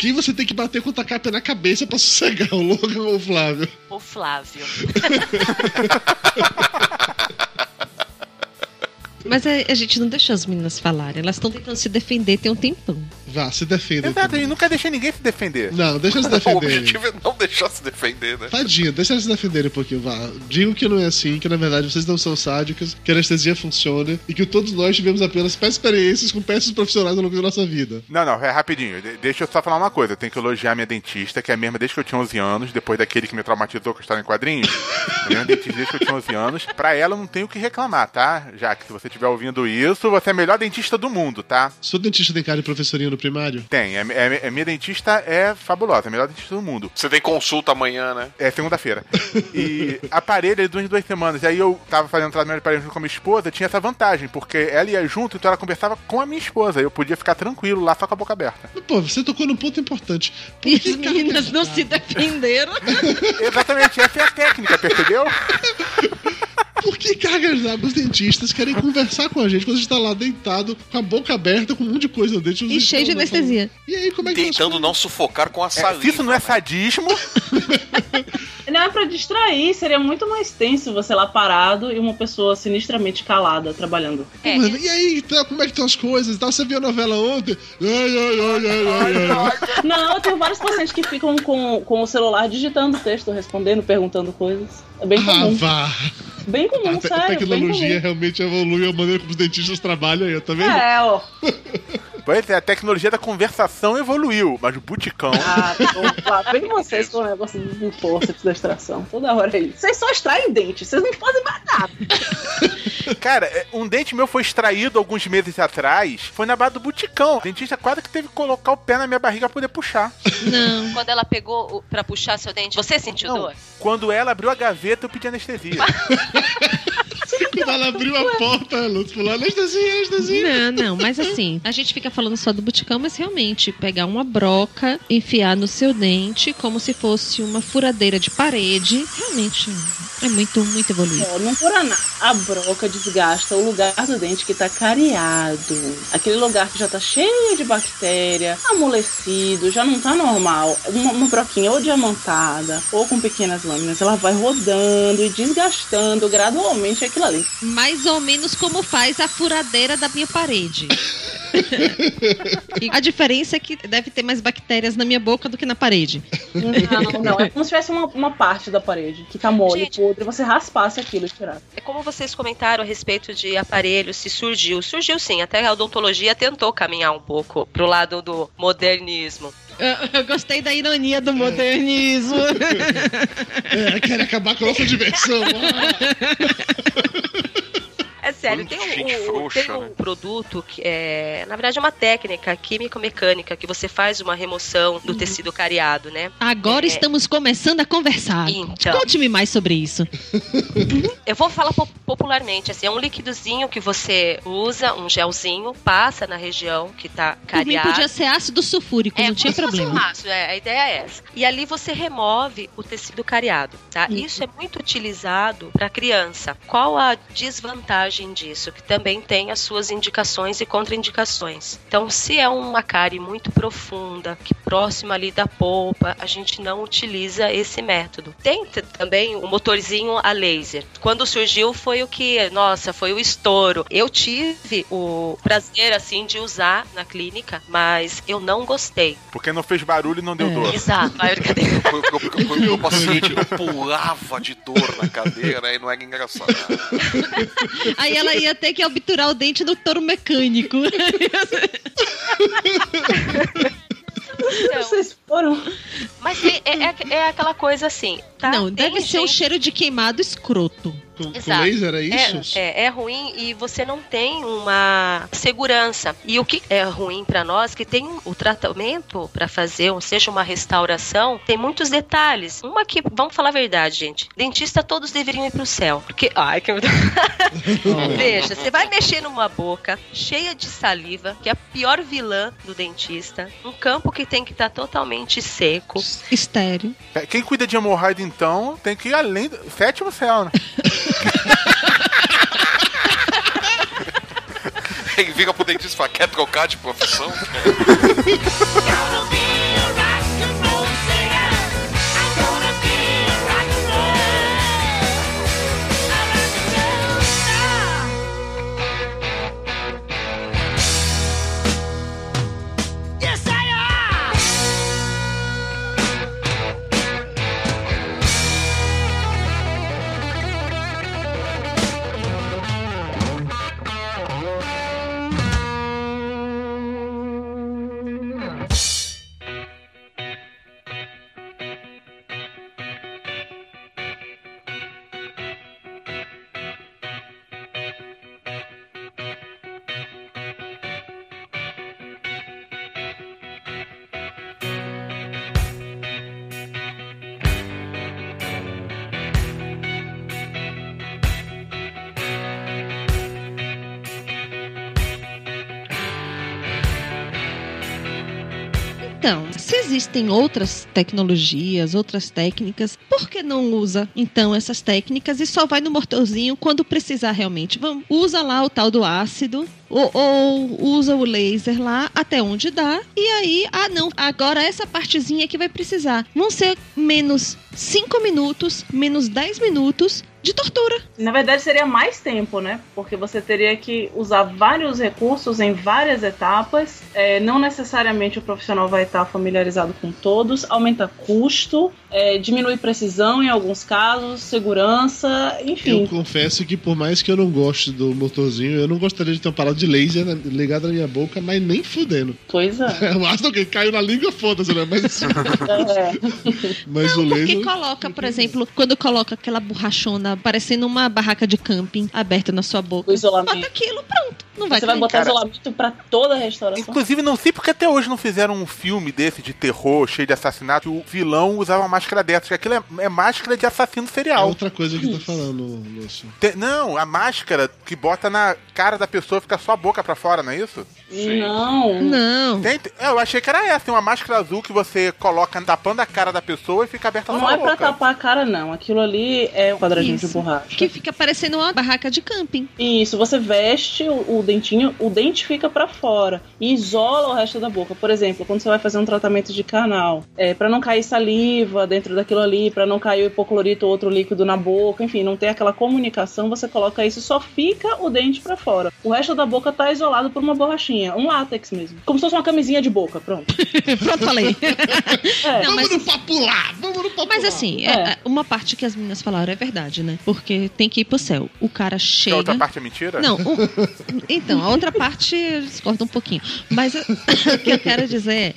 Quem você tem que bater com o tacape na cabeça pra sossegar, o Logan ou o Flávio? O Flávio. Mas a, a gente não deixou as meninas falarem, elas estão tentando se defender tem um tempão. Vá, se defenda. Exato, a gente nunca deixa ninguém se defender. Não, deixa eles o defenderem. objetivo é não deixar se defender, né? Tadinha, deixa eles se defenderem um pouquinho, vá. Digam que não é assim, que na verdade vocês não são sádicas, que a anestesia funciona e que todos nós tivemos apenas péssimas experiências com péssimos profissionais ao longo da nossa vida. Não, não, é rapidinho. De- deixa eu só falar uma coisa. Eu tenho que elogiar minha dentista, que é a mesma desde que eu tinha 11 anos, depois daquele que me traumatizou com a história em quadrinhos. a mesma dentista desde que eu tinha 11 anos. Pra ela eu não tenho o que reclamar, tá? Já que se você estiver ouvindo isso, você é a melhor dentista do mundo, tá? Sua dentista tem cara de professorinha no primário? Tem. É, é- é- minha dentista é fabulosa, é a melhor dentista do mundo. Você tem consulta amanhã, né? É segunda-feira. E aparelho é duas duas semanas. E aí eu tava fazendo tratamento de aparelho junto com a minha esposa, tinha essa vantagem, porque ela ia junto, então ela conversava com a minha esposa. Eu podia ficar tranquilo lá só com a boca aberta. Pô, você tocou num ponto importante. Por E que as meninas não se defenderam. Exatamente, essa é a técnica, percebeu? Por que cargas d'água os dentistas querem conversar com a gente quando a gente tá lá deitado, com a boca aberta, com um monte de coisa no dente? E cheio de anestesia. E aí, como é que Tentando não sufocar com a É, saliva. se isso não é sadismo, Não é pra distrair, seria muito mais tenso você lá parado e uma pessoa sinistramente calada trabalhando. É, Mano, e aí, então, como é que estão as coisas? Você viu a novela ontem? Ai, ai, ai. Não, eu tenho vários pacientes que ficam com, com o celular digitando texto, respondendo, perguntando coisas. É bem Ah, comum. vá. Bem comum, A, te- a sério. tecnologia bem realmente evolui a maneira como os dentistas trabalham aí, tá vendo? É, ó. pois é, a tecnologia da conversação evoluiu, mas o buticão. Ah, tô- lá vem vocês com o negócio de força da extração. Toda hora aí. Vocês só extraem dente, vocês não fazem mais nada. Cara, é, um dente meu foi extraído alguns meses atrás. Foi na base do buticão. O dentista quase que teve que colocar o pé na minha barriga pra poder puxar. Não. Quando ela pegou pra puxar seu dente, você sentiu Não. dor? Quando ela abriu a gaveta, eu pedi anestesia. Quando ela abriu a porta, a Luz falou: anestesia, anestesia. Não, não, mas assim, a gente fica falando só do buticão, mas realmente pegar uma broca, enfiar no seu dente como se fosse uma furadeira de parede, realmente é muito, muito evoluído. Ó, não fura nada. A broca desgasta o lugar do dente que tá cariado. Aquele lugar que já tá cheio de bactéria, amolecido, já não tá normal. Uma, uma broquinha ou diamantada, ou com pequenas lâminas, ela vai rodando e desgastando gradualmente aquilo ali. Mais ou menos como faz a furadeira da minha parede. A diferença é que deve ter mais bactérias na minha boca do que na parede. Não, não. É como se tivesse uma, uma parte da parede que tá mole, podre, você raspasse aquilo e tirasse. É como vocês comentaram a respeito de aparelhos, se surgiu. Surgiu sim, até a odontologia tentou caminhar um pouco pro lado do modernismo. Eu, eu gostei da ironia do modernismo. É, quer acabar com a nossa diversão. É sério, tem um, um- tem um produto que é, na verdade, é uma técnica químico-mecânica que você faz uma remoção do tecido cariado, né? Agora É, estamos começando a conversar. Então. Conte-me mais sobre isso. Eu vou falar po- popularmente, assim, é um liquidozinho que você usa, um gelzinho, passa na região que tá Por mim cariado. podia ser ácido sulfúrico, não tinha fosse um problema. ácido, é, a ideia é essa. E ali você remove o tecido cariado, tá? Isso é muito utilizado para criança. Qual a desvantagem disso? Que também tem as suas indicações e contraindicações. Então, se é uma cárie muito profunda, que próxima ali da polpa, a gente não utiliza esse método. Tem também o motorzinho a laser. Quando surgiu foi o que, nossa, foi o estouro. Eu tive o prazer assim de usar na clínica, mas eu não gostei. Porque não fez barulho e não deu dor. Exato, brincadeira. Foi foi o paciente eu pulava de dor na cadeira e não era engraçado. Aí ela ia ter que obturar o dente do touro mecânico. Vocês foram. Mas tem- é, é- é aquela coisa assim, tá? Não, Tem deve ser um gente- cheiro de queimado escroto. Com, Exato. laser, é isso? É, é, é ruim e você não tem uma segurança. E o que é ruim pra nós que tem o tratamento pra fazer, ou seja, uma restauração, tem muitos detalhes. Uma que, vamos falar a verdade, gente. Dentista todos deveriam ir pro céu, porque ai que Veja, você vai mexer numa boca cheia de saliva, que é a pior vilã do dentista, um campo que tem que estar totalmente seco. Estéreo. É, Quem cuida de hemorroida, então, tem que ir além do sétimo céu, né? Ele vira pro dentista e fala, quer trocar de profissão? Então, se existem outras tecnologias, outras técnicas, por que não usa então essas técnicas e só vai no motorzinho quando precisar realmente? Vamos, usa lá o tal do ácido ou, ou usa o laser lá até onde dá e aí, ah não, agora essa partezinha que vai precisar. Vão ser menos 5 minutos, menos 10 minutos de tortura. Na verdade, seria mais tempo, né? Porque você teria que usar vários recursos em várias etapas. É, não necessariamente o profissional vai estar familiarizado com todos. Aumenta custo, é, diminui precisão em alguns casos, segurança, enfim. Eu confesso que por mais que eu não goste do motorzinho, eu não gostaria de ter uma parada de laser ligada na minha boca, mas nem fudendo. Pois é. O ácido que caiu na língua, foda-se, né? Mas, É. mas o Porque laser. coloca, por exemplo, quando coloca aquela borrachona tá parecendo uma barraca de camping aberta na sua boca. O isolamento. Bota aquilo, pronto. Não vai Você vai botar isolamento pra toda a restauração. Inclusive, não sei porque até hoje não fizeram um filme desse de terror, cheio de assassinato, que o vilão usava uma máscara dessa, que aquilo é, é máscara de assassino É serial. outra coisa que tá falando, Lúcio. Te- não, a máscara que bota na cara da pessoa fica só a boca pra fora, não é isso? Não. Não. Tem- é, eu achei que era essa, uma máscara azul que você coloca tapando a cara da pessoa e fica aberta Não só a é pra boca. tapar a cara, não. Aquilo ali é um quadradinho. De borracha. Que fica parecendo uma barraca de camping. Isso, você veste o, o dentinho, o dente fica pra fora e isola o resto da boca. Por exemplo, quando você vai fazer um tratamento de canal, é, para não cair saliva dentro daquilo ali, pra não cair o hipoclorito ou outro líquido na boca, enfim, não ter aquela comunicação, você coloca isso, só fica o dente pra fora. O resto da boca tá isolado por uma borrachinha, um látex mesmo. Como se fosse uma camisinha de boca, pronto. Pronto, falei. É. Não, mas, Vamos no papo lá! Vamos no papo mas assim, É. é- uma parte que as meninas falaram é verdade, né? Porque tem que ir pro céu. O cara Que a chega. outra parte é mentira? Não, o- então, a outra parte eu discordo um pouquinho. Mas o que eu quero dizer é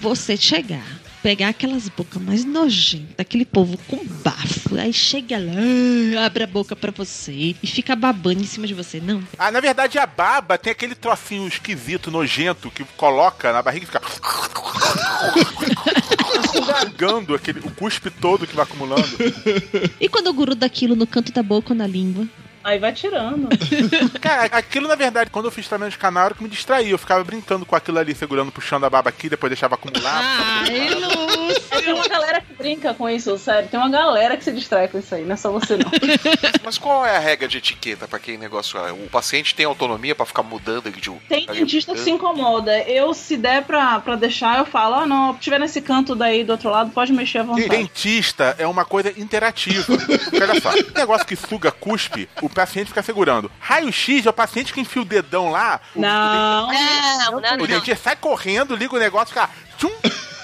você chegar, pegar aquelas bocas mais nojentas, aquele povo com bafo, aí chega lá, abre a boca pra você e fica babando em cima de você. Não. Ah, na verdade, a baba tem aquele trocinho esquisito, nojento, que coloca na barriga e fica. Esfregando aquele, o cuspe todo que vai acumulando. E quando gruda aquilo no canto da boca ou na língua? Aí vai tirando. Cara, aquilo na verdade, quando eu fiz tratamento de canal, era que me distraía. Eu ficava brincando com aquilo ali, segurando, puxando a baba aqui, depois deixava acumular. Ai, Lúcio! Tem uma galera que brinca com isso, sério. Tem uma galera que se distrai com isso aí, não é só você não. Mas qual é a regra de etiqueta pra quem negócio? é? O paciente tem autonomia pra ficar mudando de um. Tem dentista que se incomoda. Eu, se der pra, pra deixar, eu falo, ah, não, se tiver nesse canto daí do outro lado, pode mexer à E vontade. dentista é uma coisa interativa. Olha só, um negócio que suga cuspe, o paciente fica segurando. Raio-X é o paciente que enfia o dedão lá, o, Não, Não, não, o não. dentista sai correndo, liga o negócio, fica. Tchum,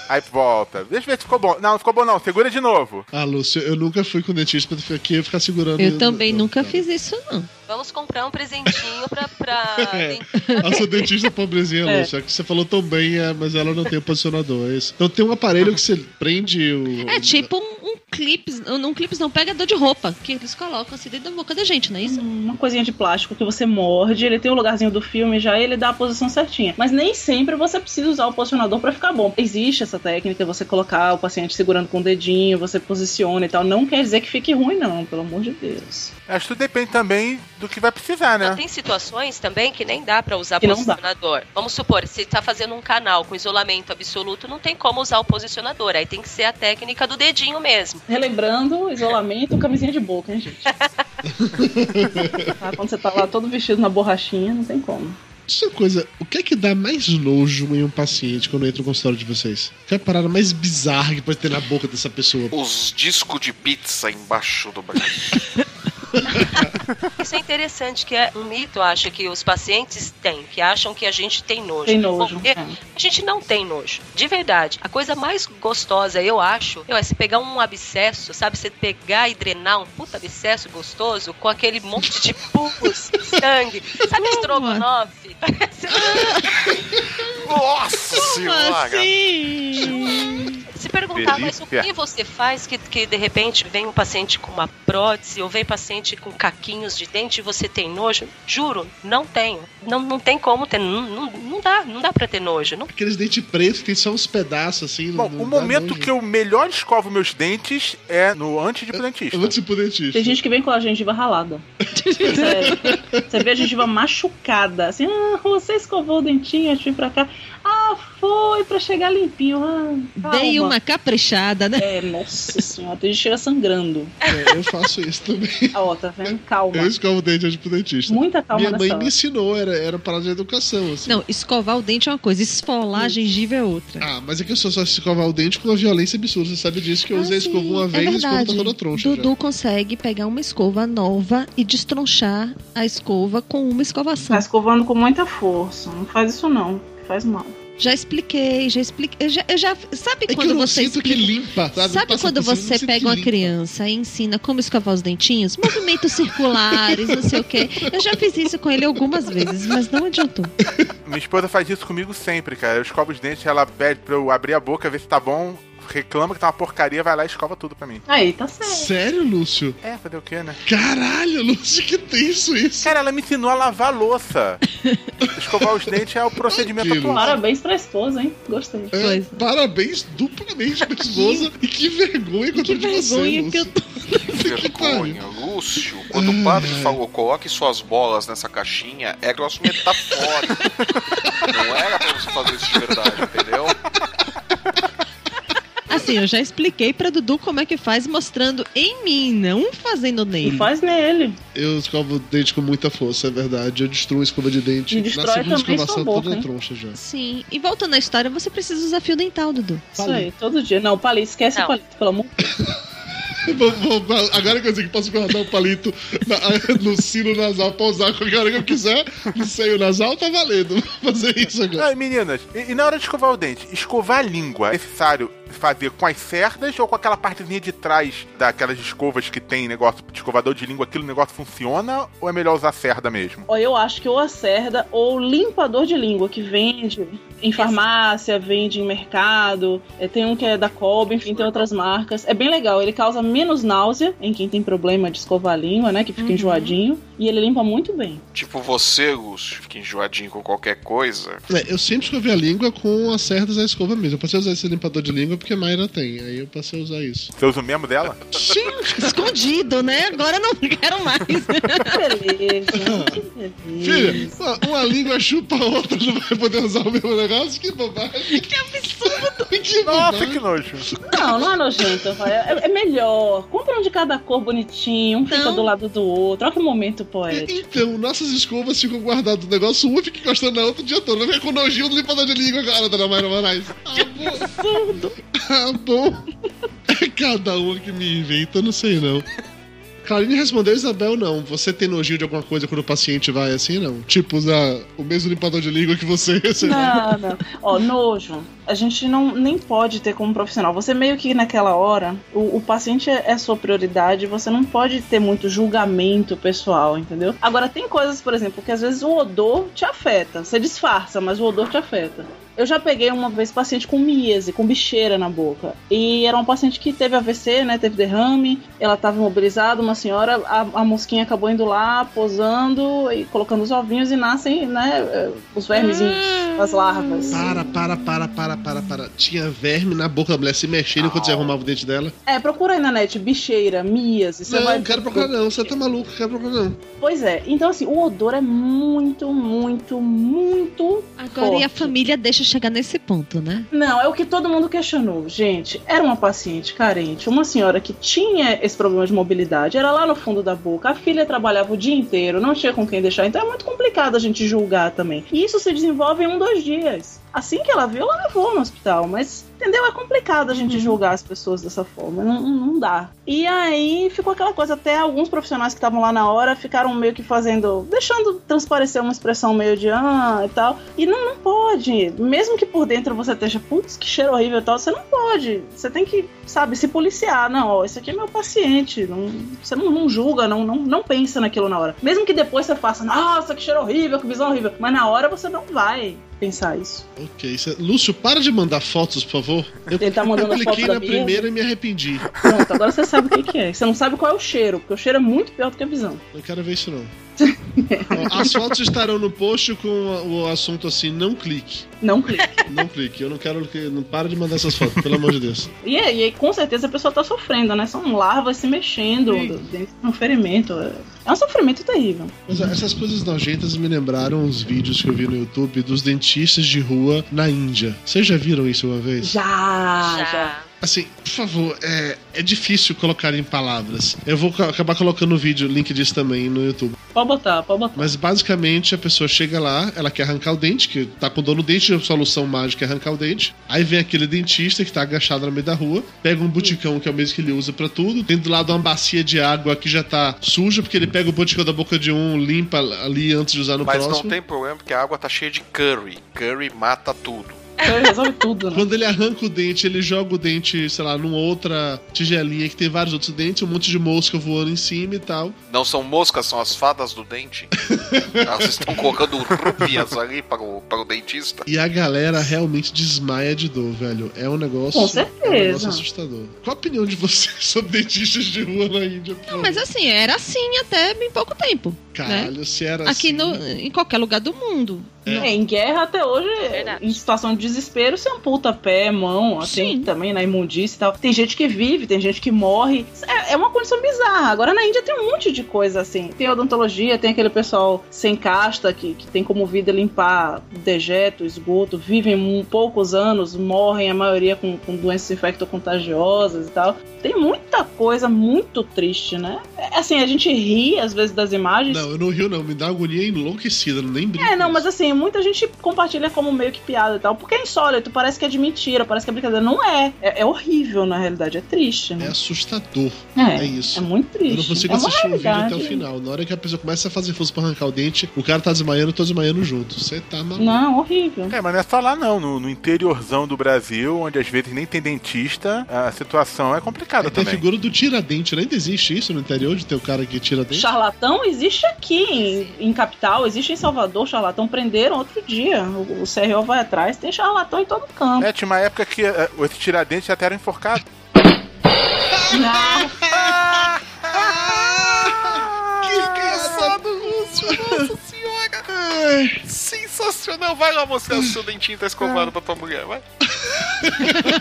aí volta. Deixa eu ver se ficou bom. Não, não ficou bom não, segura de novo. Ah, Lúcio, eu nunca fui com dentista pra ficar aqui e ficar segurando. Eu também Não, nunca não. fiz isso, não. Vamos comprar um presentinho pra. pra... É. A sua dentista pobrezinha, É. É que você falou tão bem, é, mas ela não tem o posicionador, é isso. Então tem um aparelho que você prende o. É tipo um, um clips, não um clips não, pegador de roupa, que eles colocam assim dentro da boca da gente, não é isso? uma coisinha de plástico que você morde, ele tem o lugarzinho do filme já, ele dá a posição certinha. Mas nem sempre você precisa usar o posicionador pra ficar bom. Existe essa técnica, você colocar o paciente segurando com o dedinho, você posiciona e tal. Não quer dizer que fique ruim, não, pelo amor de Deus. Acho que tudo depende também do que vai precisar, né? Tem situações também que nem dá pra usar Que posicionador. Vamos supor, se tá fazendo um canal com isolamento absoluto, não tem como usar o posicionador. Aí tem que ser a técnica do dedinho mesmo. Relembrando, isolamento, camisinha de boca, hein, gente? Quando você tá lá todo vestido na borrachinha, não tem como. Uma coisa, o que é que dá mais nojo em um paciente quando entra no consultório de vocês? Que é a parada mais bizarra que pode ter na boca dessa pessoa? Os discos de pizza embaixo do braço. Isso é interessante, que é um mito, acho, que os pacientes têm, que acham que a gente tem nojo. Tem nojo, Porque é. a gente não tem nojo. De verdade. A coisa mais gostosa, eu acho, é você pegar um abscesso, sabe? Você pegar e drenar um puta abscesso gostoso com aquele monte de pus, sangue. Sabe estrogonofe? Parece... Nossa senhora! Se perguntar, mas o que você faz que, que de repente vem um paciente com uma prótese ou vem paciente com caquinhos de dente e você tem nojo? Juro, não tenho. Não, não tem como ter. Não, não, não dá, não dá pra ter nojo. Não Aqueles dentes pretos que tem só uns pedaços assim. Bom, o momento que eu melhor escovo meus dentes é no antes de ir pro dentista. Eu. Tem gente que vem com a gengiva ralada. Sério. Você vê a gengiva machucada. Assim, ah, você escovou o dentinho de vir pra cá. Ah, foi pra chegar limpinho. Ah, Dei uma caprichada, né? É, nossa senhora, tem gente que chega sangrando. É, eu faço isso também. Ah, ó, tá vendo? Calma. Eu escovo o dente antes pro dentista. Muita calma Minha mãe hora. me ensinou, era, era parada de educação, assim. Não, escovar o dente é uma coisa, esfolar a gengiva é outra. Ah, mas é que eu só só escovar o dente com uma violência absurda. Você sabe disso que eu usei a escova uma vez é e a escova tá toda troncha. Dudu já. consegue pegar uma escova nova e destronchar a escova com uma escovação. Tá escovando com muita força. Não faz isso não. Faz mal. Já expliquei, já expliquei. Eu já, eu já- sabe É que quando eu não você sinto que explica- limpa, sabe? Sabe Passa quando eu você pega que uma criança e ensina como escovar os dentinhos? Movimentos circulares, não sei o quê. Eu já fiz isso com ele algumas vezes, mas não adiantou. Minha esposa faz isso comigo sempre, cara. Eu escovo os dentes, ela pede pra eu abrir a boca, ver se tá bom. Reclama que tá uma porcaria, vai lá e escova tudo pra mim. Aí, tá certo. Sério, Lúcio? É, fazer o quê, né? Caralho, Lúcio, que tenso isso. Cara, ela me ensinou a lavar a louça. Escovar os dentes é o procedimento Aquilo. atual. Parabéns pra esposa, hein? Gostei. É, parabéns duplamente pra esposa. e que vergonha que eu tô de você, vergonha que eu Lúcio. Vergonha, Lúcio. Quando o padre falou, coloque suas bolas nessa caixinha, é grosso metafórico. Não era pra você fazer isso de verdade, entendeu? Assim, eu já expliquei pra Dudu como é que faz, mostrando em mim, não fazendo nele. Faz nele. Eu escovo o dente com muita força, é verdade. Eu destruo a escova de dente. E destrói Na segunda também escovação, sua boca, toda troncha já. Sim. E voltando à história, você precisa usar fio dental, Dudu. Isso aí, todo dia. Não, palito, esquece o palito, pelo amor de Deus. Vou- vou- Agora que eu sei que posso guardar o palito na- no sino nasal pra usar qualquer hora que eu quiser, no seio nasal, tá valendo. Vou fazer isso agora. Ah, meninas, e, e na hora de escovar o dente, escovar a língua é necessário fazer com as cerdas ou com aquela partezinha de trás daquelas escovas que tem negócio de escovador de língua, aquele negócio funciona ou é melhor usar cerda mesmo? Ó, eu acho que ou a cerda ou limpador de língua, que vende em farmácia, vende em mercado. É, tem um que é da Kobe, enfim, tem outras marcas. É bem legal, ele causa menos náusea em quem tem problema de escovar a língua, né? Que fica enjoadinho. E ele limpa muito bem. Tipo você, Lúcio, fica enjoadinho com qualquer coisa. É, eu sempre escovei a língua com as cerdas da escova mesmo. Eu passei a usar esse limpador de língua porque a Mayra tem. Aí eu passei a usar isso. Você usa o mesmo dela? Sim! Escondido, né? Agora eu não quero mais. Beleza. Filha, uma, uma língua chupa a outra, não vai poder usar o mesmo negócio? Que bobagem. Que absurdo. que Nossa, que nojo. Não, não é nojento. É, é melhor. Compra um de cada cor bonitinho, um fica do lado do outro. Olha que momento poético. Então, nossas escovas ficam guardadas no negócio, uma fica encostando na outra o dia todo. Não fica com nojinho do limpador de língua agora, dona Mayra Moraes. absurdo. Ah, bom. É cada uma que me inventa, não sei não. Clarine respondeu, Isabel, não. Você tem nojinho de alguma coisa quando o paciente vai assim, não? Tipo, usar o mesmo limpador de língua que você recebeu. Não, não. Ó, nojo. A gente não nem pode ter como profissional. Você meio que naquela hora, o, o paciente é, é sua prioridade, você não pode ter muito julgamento pessoal, entendeu? Agora, tem coisas, por exemplo, que às vezes o odor te afeta. Você disfarça, mas o odor te afeta. Eu já peguei uma vez paciente com miese, com bicheira na boca. E era uma paciente que teve AVC, né? Teve derrame, ela estava imobilizada, uma senhora, a, a mosquinha acabou indo lá, posando e colocando os ovinhos e nascem, né? eh, Os vermezinhos, as larvas. Para, para, para, para, para, para. Tinha verme na boca da mulher se mexendo enquanto você arrumava o dente dela. É, procura aí na net, bicheira, miase. Não, vai... não quero procurar não. Você tá maluco, não quero procurar não. Pois é, então assim, o odor é muito, muito, muito. Agora, e a forte. família deixa chegar nesse ponto, né? Não, é o que todo mundo questionou. Gente, era uma paciente carente, uma senhora que tinha esse problema de mobilidade, era lá no fundo da boca, a filha trabalhava o dia inteiro, não tinha com quem deixar, então é muito complicado a gente julgar também. E isso se desenvolve em um, dois dias. Assim que ela viu, ela levou no hospital, mas entendeu? É complicado a gente julgar as pessoas dessa forma, não, não dá. E aí ficou aquela coisa, até alguns profissionais que estavam lá na hora ficaram meio que fazendo, deixando transparecer uma expressão meio de ah e tal. E não, não pode, mesmo que por dentro você esteja, putz, que cheiro horrível e tal, você não pode. Você tem que, sabe, se policiar. Não, ó, esse aqui é meu paciente. Não, você não, não julga, não, não, não pensa naquilo na hora. Mesmo que depois você faça, nossa, que cheiro horrível, que visão horrível. Mas na hora você não vai pensar isso. Ok, é- Lúcio, para de mandar fotos, por favor. Eu, Ele tá mandando eu cliquei na primeira e me arrependi. Pronto, agora você sabe o que, que é. Você não sabe qual é o cheiro, porque o cheiro é muito pior do que a visão. Não quero ver isso não. As fotos estarão no post com o assunto assim, não clique. Não clique. Não clique. Eu não quero que. Não para de mandar essas fotos, pelo amor de Deus. E aí, e aí, com certeza a pessoa tá sofrendo, né? São larvas se mexendo do- dentro de um ferimento. É é um sofrimento terrível. Mas essas coisas nojentas me lembraram uns vídeos que eu vi no YouTube dos dentistas de rua na Índia. Vocês já viram isso uma vez? Já, já. Assim, por favor, é, é difícil colocar em palavras. Eu vou acabar colocando o vídeo, link disso também no YouTube. Pode botar, pode botar. Mas basicamente a pessoa chega lá, ela quer arrancar o dente, que tá com dor no dente, a solução mágica é arrancar o dente. Aí vem aquele dentista que tá agachado no meio da rua, pega um buticão, que é o mesmo que ele usa pra tudo, tem do lado uma bacia de água que já tá suja, porque ele pega o buticão da boca de um, limpa ali antes de usar no Mas próximo. não tem problema, porque a água tá cheia de curry. Curry mata tudo. Então resolve tudo, né? Quando ele arranca o dente, ele joga o dente, sei lá, numa outra tigelinha que tem vários outros dentes, um monte de mosca voando em cima e tal. Não são moscas, são as fadas do dente. Elas estão colocando rupias ali para o, para o dentista. E a galera realmente desmaia de dor, velho. É um negócio. Com certeza. É um negócio assustador. Qual a opinião de vocês sobre dentistas de rua na Índia? Não, mas assim, era assim até bem pouco tempo. né? Caralho, se era Aqui assim. no, em qualquer lugar do mundo. É, em guerra até hoje, em situação de desespero, você amputa pé, mão, assim, também na imundície e tal. Tem gente que vive, tem gente que morre. É, é uma condição bizarra. Agora na Índia tem um monte de coisa assim. Tem odontologia, tem aquele pessoal sem casta que, que tem como vida limpar dejeto, esgoto, vivem um, poucos anos, morrem a maioria com, com doenças infecto-contagiosas e tal. Tem muita coisa muito triste, né? É, assim, a gente ri às vezes das imagens. Não, eu não rio, não. Me dá agonia enlouquecida, não nem brinco. É, não, mas assim, muita gente compartilha como meio que piada e tal, porque é insólito, parece que é de mentira, parece que é brincadeira. Não é. É, é horrível, na realidade, é triste, né? É assustador. É, É, isso. é muito triste. Eu não consigo É assistir um vídeo até o final. Na hora que a pessoa começa a fazer força pra arrancar o dente, o cara tá desmaiando, eu tô desmaiando junto. Você tá maluco. Não, horrível. É, mas não é só lá não. No, no interiorzão do Brasil, onde às vezes nem tem dentista, a situação é complicada Tem a também. figura do tiradente, né? ainda existe isso no interior de ter o cara que tira dente? Charlatão existe aqui em, em capital, existe em Salvador, charlatão outro dia. O, o CRO vai atrás, tem charlatão em todo canto. É, tinha uma época que eh, esse tiradentes até era enforcado. Que engraçado, Lúcio! Nossa Sensacional! Vai lá mostrar se o seu dentinho tá escovado pra tua mulher, vai.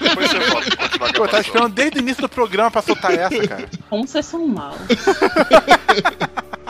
Depois você volta pra continuar Pô, tá esperando desde o início do programa pra soltar essa, cara. Como vocês são mal.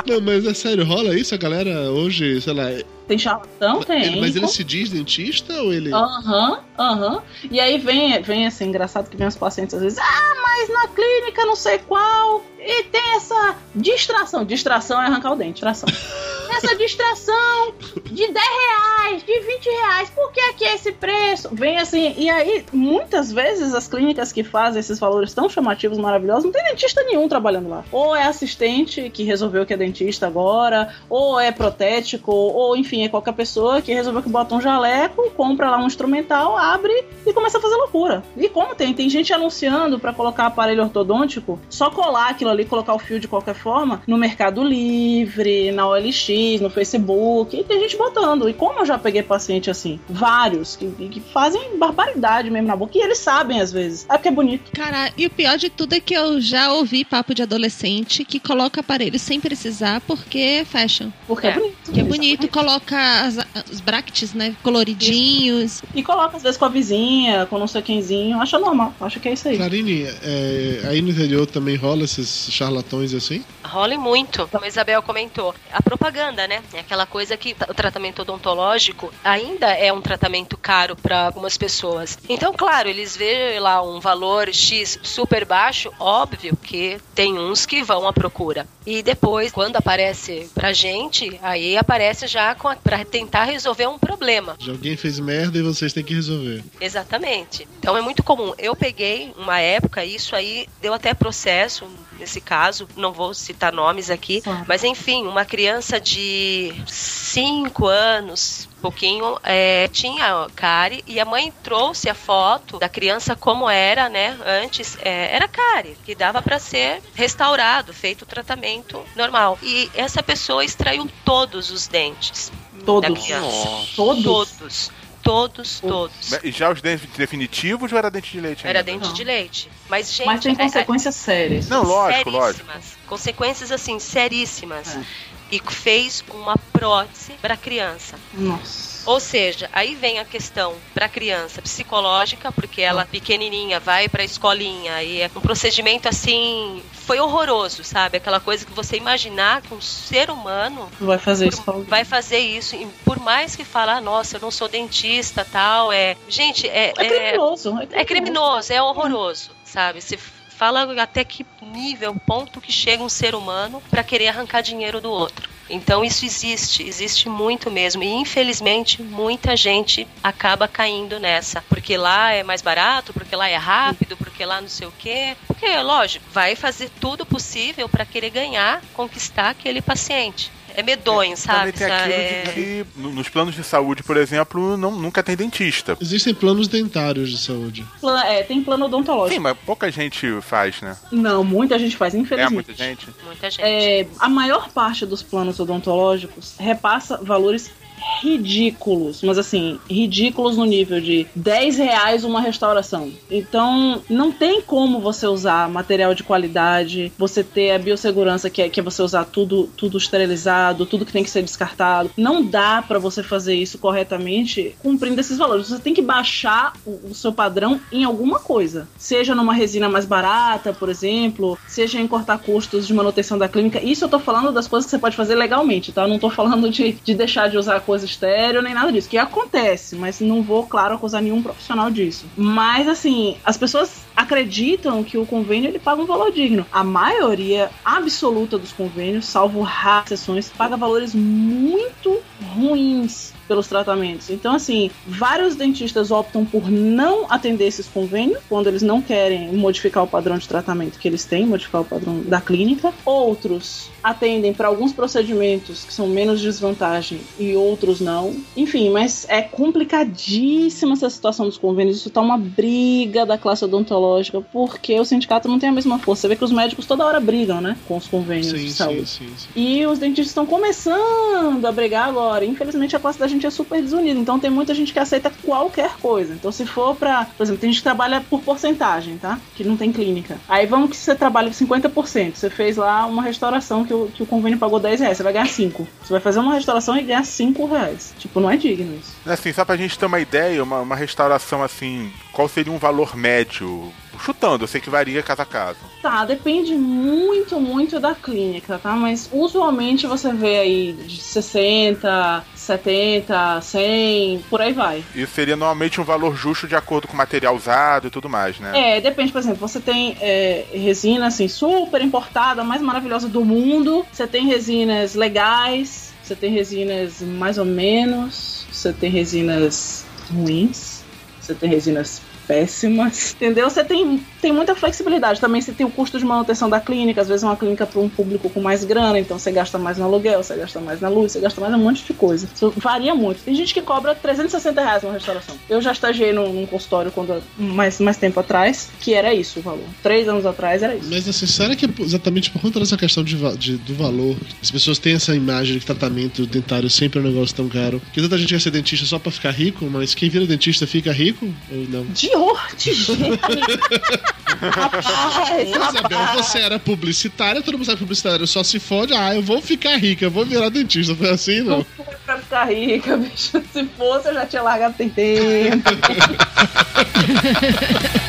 Não, mas é sério, rola isso? A galera hoje, sei lá. Tem charlatão? Tem. ele- mas ele se diz dentista ou ele. Aham, aham. E aí vem, vem assim, engraçado que vem os pacientes às vezes, ah, mas na clínica não sei qual, e tem essa distração. Distração é arrancar o dente, distração. essa distração de 10 reais, de 20 reais, por que aqui é esse preço? Vem assim, e aí, muitas vezes as clínicas que fazem esses valores tão chamativos, maravilhosos, não tem dentista nenhum trabalhando lá. Ou é assistente que resolveu que é dentista agora, ou é protético, ou enfim, é qualquer pessoa que resolveu que bota um jaleco, compra lá um instrumental, abre e começa a fazer loucura. E como tem? Tem gente anunciando pra colocar aparelho ortodôntico, só colar aquilo ali, colocar o fio de qualquer forma, no Mercado Livre, na OLX, no Facebook, e tem gente botando. E como eu já peguei paciente assim, vários, que, que fazem barbaridade mesmo na boca, e eles sabem às vezes. É porque é bonito. Cara, e o pior de tudo é que eu já ouvi papo de adolescente que coloca aparelho sem precisar porque é fashion. Porque é, bonito. Que é bonito, coloca as- os brackets, né, coloridinhos. E coloca às vezes com a vizinha, com não sei quemzinho, acha normal. Acho que é isso aí. Clarine, é, aí no interior também rola esses charlatões assim? Rola muito, como a Isabel comentou. A propaganda, né? É aquela coisa que o tratamento odontológico ainda é um tratamento caro para algumas pessoas. Então, claro, eles veem lá um valor X super baixo, óbvio que tem uns que vão à procura. E depois, quando aparece pra gente, aí aparece já com a, pra tentar resolver um problema. De alguém fez merda e vocês têm que resolver. Exatamente. Então é muito comum. Eu peguei uma época, isso aí deu até processo nesse caso, não vou citar nomes aqui, mas enfim, uma criança de 5 anos, pouquinho, é, tinha cárie e a mãe trouxe a foto da criança como era, né? Antes é, era cárie, que dava para ser restaurado, feito o tratamento normal. E essa pessoa extraiu todos os dentes. Todos? Da criança. Todos? Todos. Todos, todos. E já os dentes definitivos ou era dente de leite ainda? Era dente de leite. Mas, gente. Mas tem é- consequências sérias. Não, lógico, seríssimas. lógico. Consequências, assim, seríssimas. É. E fez uma prótese para criança. Nossa. Ou seja, aí vem a questão para criança psicológica, porque ela pequenininha vai para a escolinha e é um procedimento assim, foi horroroso, sabe? Aquela coisa que você imaginar que um ser humano Vai fazer isso. por- vai fazer isso, e por mais que fala, ah, nossa, eu não sou dentista, tal, é, gente, é É criminoso. É é criminoso, é horroroso, sabe? Se fala até que nível, ponto que chega um ser humano para querer arrancar dinheiro do outro. Então isso existe, existe muito mesmo. E infelizmente muita gente acaba caindo nessa. Porque lá é mais barato, porque lá é rápido, porque lá não sei o quê. Porque, lógico, vai fazer tudo possível para querer ganhar, conquistar aquele paciente. É medonho, sabe? Também tem aquilo É- de que no- nos planos de saúde, por exemplo, não, nunca tem dentista. Existem planos dentários de saúde. Pla- É, tem plano odontológico. Sim, mas pouca gente faz, né? Não, muita gente faz, É infelizmente. muita gente. Muita gente. É, a maior parte dos planos odontológicos repassa valores ridículos, mas assim, ridículos no nível de 10 reais uma restauração. Então, não tem como você usar material de qualidade, você ter a biossegurança que é, que é você usar tudo, tudo esterilizado, tudo que tem que ser descartado. Não dá pra você fazer isso corretamente cumprindo esses valores. Você tem que baixar o, o seu padrão em alguma coisa. Seja numa resina mais barata, por exemplo, seja em cortar custos de manutenção da clínica. Isso eu tô falando das coisas que você pode fazer legalmente, tá? Eu não tô falando de, de deixar de usar coisa estéreo nem nada disso, que acontece, mas não vou, claro, acusar nenhum profissional disso. Mas, assim, as pessoas acreditam que o convênio ele paga um valor digno. A maioria absoluta dos convênios, salvo raras exceções, paga valores muito ruins pelos tratamentos. Então, assim, vários dentistas optam por não atender esses convênios quando eles não querem modificar o padrão de tratamento que eles têm, modificar o padrão da clínica. Outros atendem para alguns procedimentos que são menos desvantagem e outros não. Enfim, mas é complicadíssima essa situação dos convênios. Isso tá uma briga da classe odontológica porque o sindicato não tem a mesma força. Você vê que os médicos toda hora brigam, né, com os convênios Sim, de sim, saúde. sim, sim. E os dentistas estão começando a brigar agora. Infelizmente, a classe da gente é super desunida. Então, tem muita gente que aceita qualquer coisa. Então, se for pra. Por exemplo, tem gente que trabalha por porcentagem, tá? Que não tem clínica. Aí, vamos que você trabalha 50%. Você fez lá uma restauração que o, que o convênio pagou 10 reais. Você vai ganhar 5. Você vai fazer uma restauração e ganhar 5 reais. Tipo, não é digno isso. Assim, só pra gente ter uma ideia, uma, uma restauração assim, qual seria um valor médio? Chutando, eu sei que varia caso a caso. Tá, depende muito, muito da clínica, tá? Mas usualmente você vê aí de 60, 70, 100, por aí vai. Isso seria normalmente um valor justo de acordo com o material usado e tudo mais, né? É, depende, por exemplo, você tem é, resina assim, super importada, mais maravilhosa do mundo. Você tem resinas legais, você tem resinas mais ou menos, você tem resinas ruins, você tem resinas péssimas, entendeu? Você tem, tem muita flexibilidade. Também você tem o custo de manutenção da clínica, às vezes é uma clínica para um público com mais grana, então você gasta mais no aluguel, você gasta mais na luz, você gasta mais um monte de coisa. Isso varia muito. Tem gente que cobra 360 reais uma restauração. Eu já estagiei num, num consultório quando, mais, mais tempo atrás, que era isso o valor. Três anos atrás era isso. Mas assim, será que é exatamente por conta dessa questão de, de- do valor? As pessoas têm essa imagem de que tratamento dentário sempre é um negócio tão caro. Que tanta gente quer ser dentista só pra ficar rico, mas quem vira dentista fica rico ou não? De de jeito. Rapaz, Ô, Isabel, rapaz. você era publicitária, todo mundo sabe publicitário só se fode. Ah, eu vou ficar rica, eu vou virar dentista. Foi assim, não? Pra ficar rica, bicho. Se fosse, eu já tinha largado tem tempo.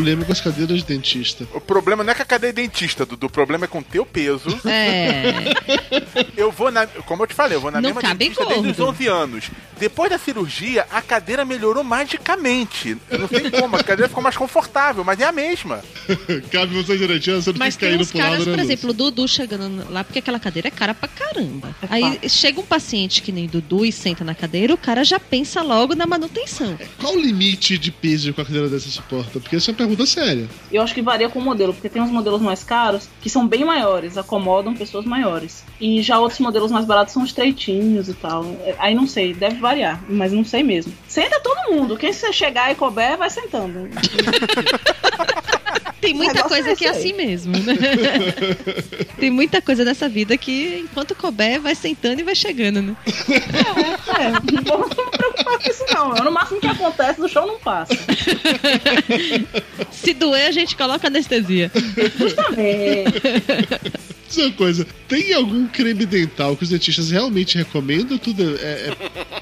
problema com as cadeiras de dentista? O problema não é com a cadeia dentista, Dudu. O problema é com o teu peso. É. Eu vou na. Como eu te falei, eu vou na Não mesma dentista desde os gordo. 11 anos. Depois da cirurgia, a cadeira melhorou magicamente. Eu não sei como, a cadeira ficou mais confortável, mas é a mesma. Cabe você direitinho, você não Mas tem uns pro lado, caras, né, por exemplo, o Dudu chegando lá, porque aquela cadeira é cara pra caramba. Aí chega um paciente que nem Dudu e senta na cadeira, o cara já pensa logo na manutenção. Qual o limite de peso que a cadeira dessa suporta? Porque essa é uma pergunta séria. Eu acho que varia com o modelo, porque tem uns modelos mais caros que são bem maiores, acomodam pessoas maiores. E já outros modelos mais baratos são estreitinhos e tal. Aí não sei, deve variar, mas não sei mesmo. Senta todo mundo, quem você chegar e couber, vai sentando. Tem muita coisa é que é assim mesmo, né? Tem muita coisa nessa vida que, enquanto couber, vai sentando e vai chegando, né? É, não vou me preocupar com isso, não. Eu, no máximo que acontece, no show não passa. Se doer, a gente coloca anestesia. Justamente. Diz uma coisa, tem algum creme dental que os dentistas realmente recomendam tudo é, é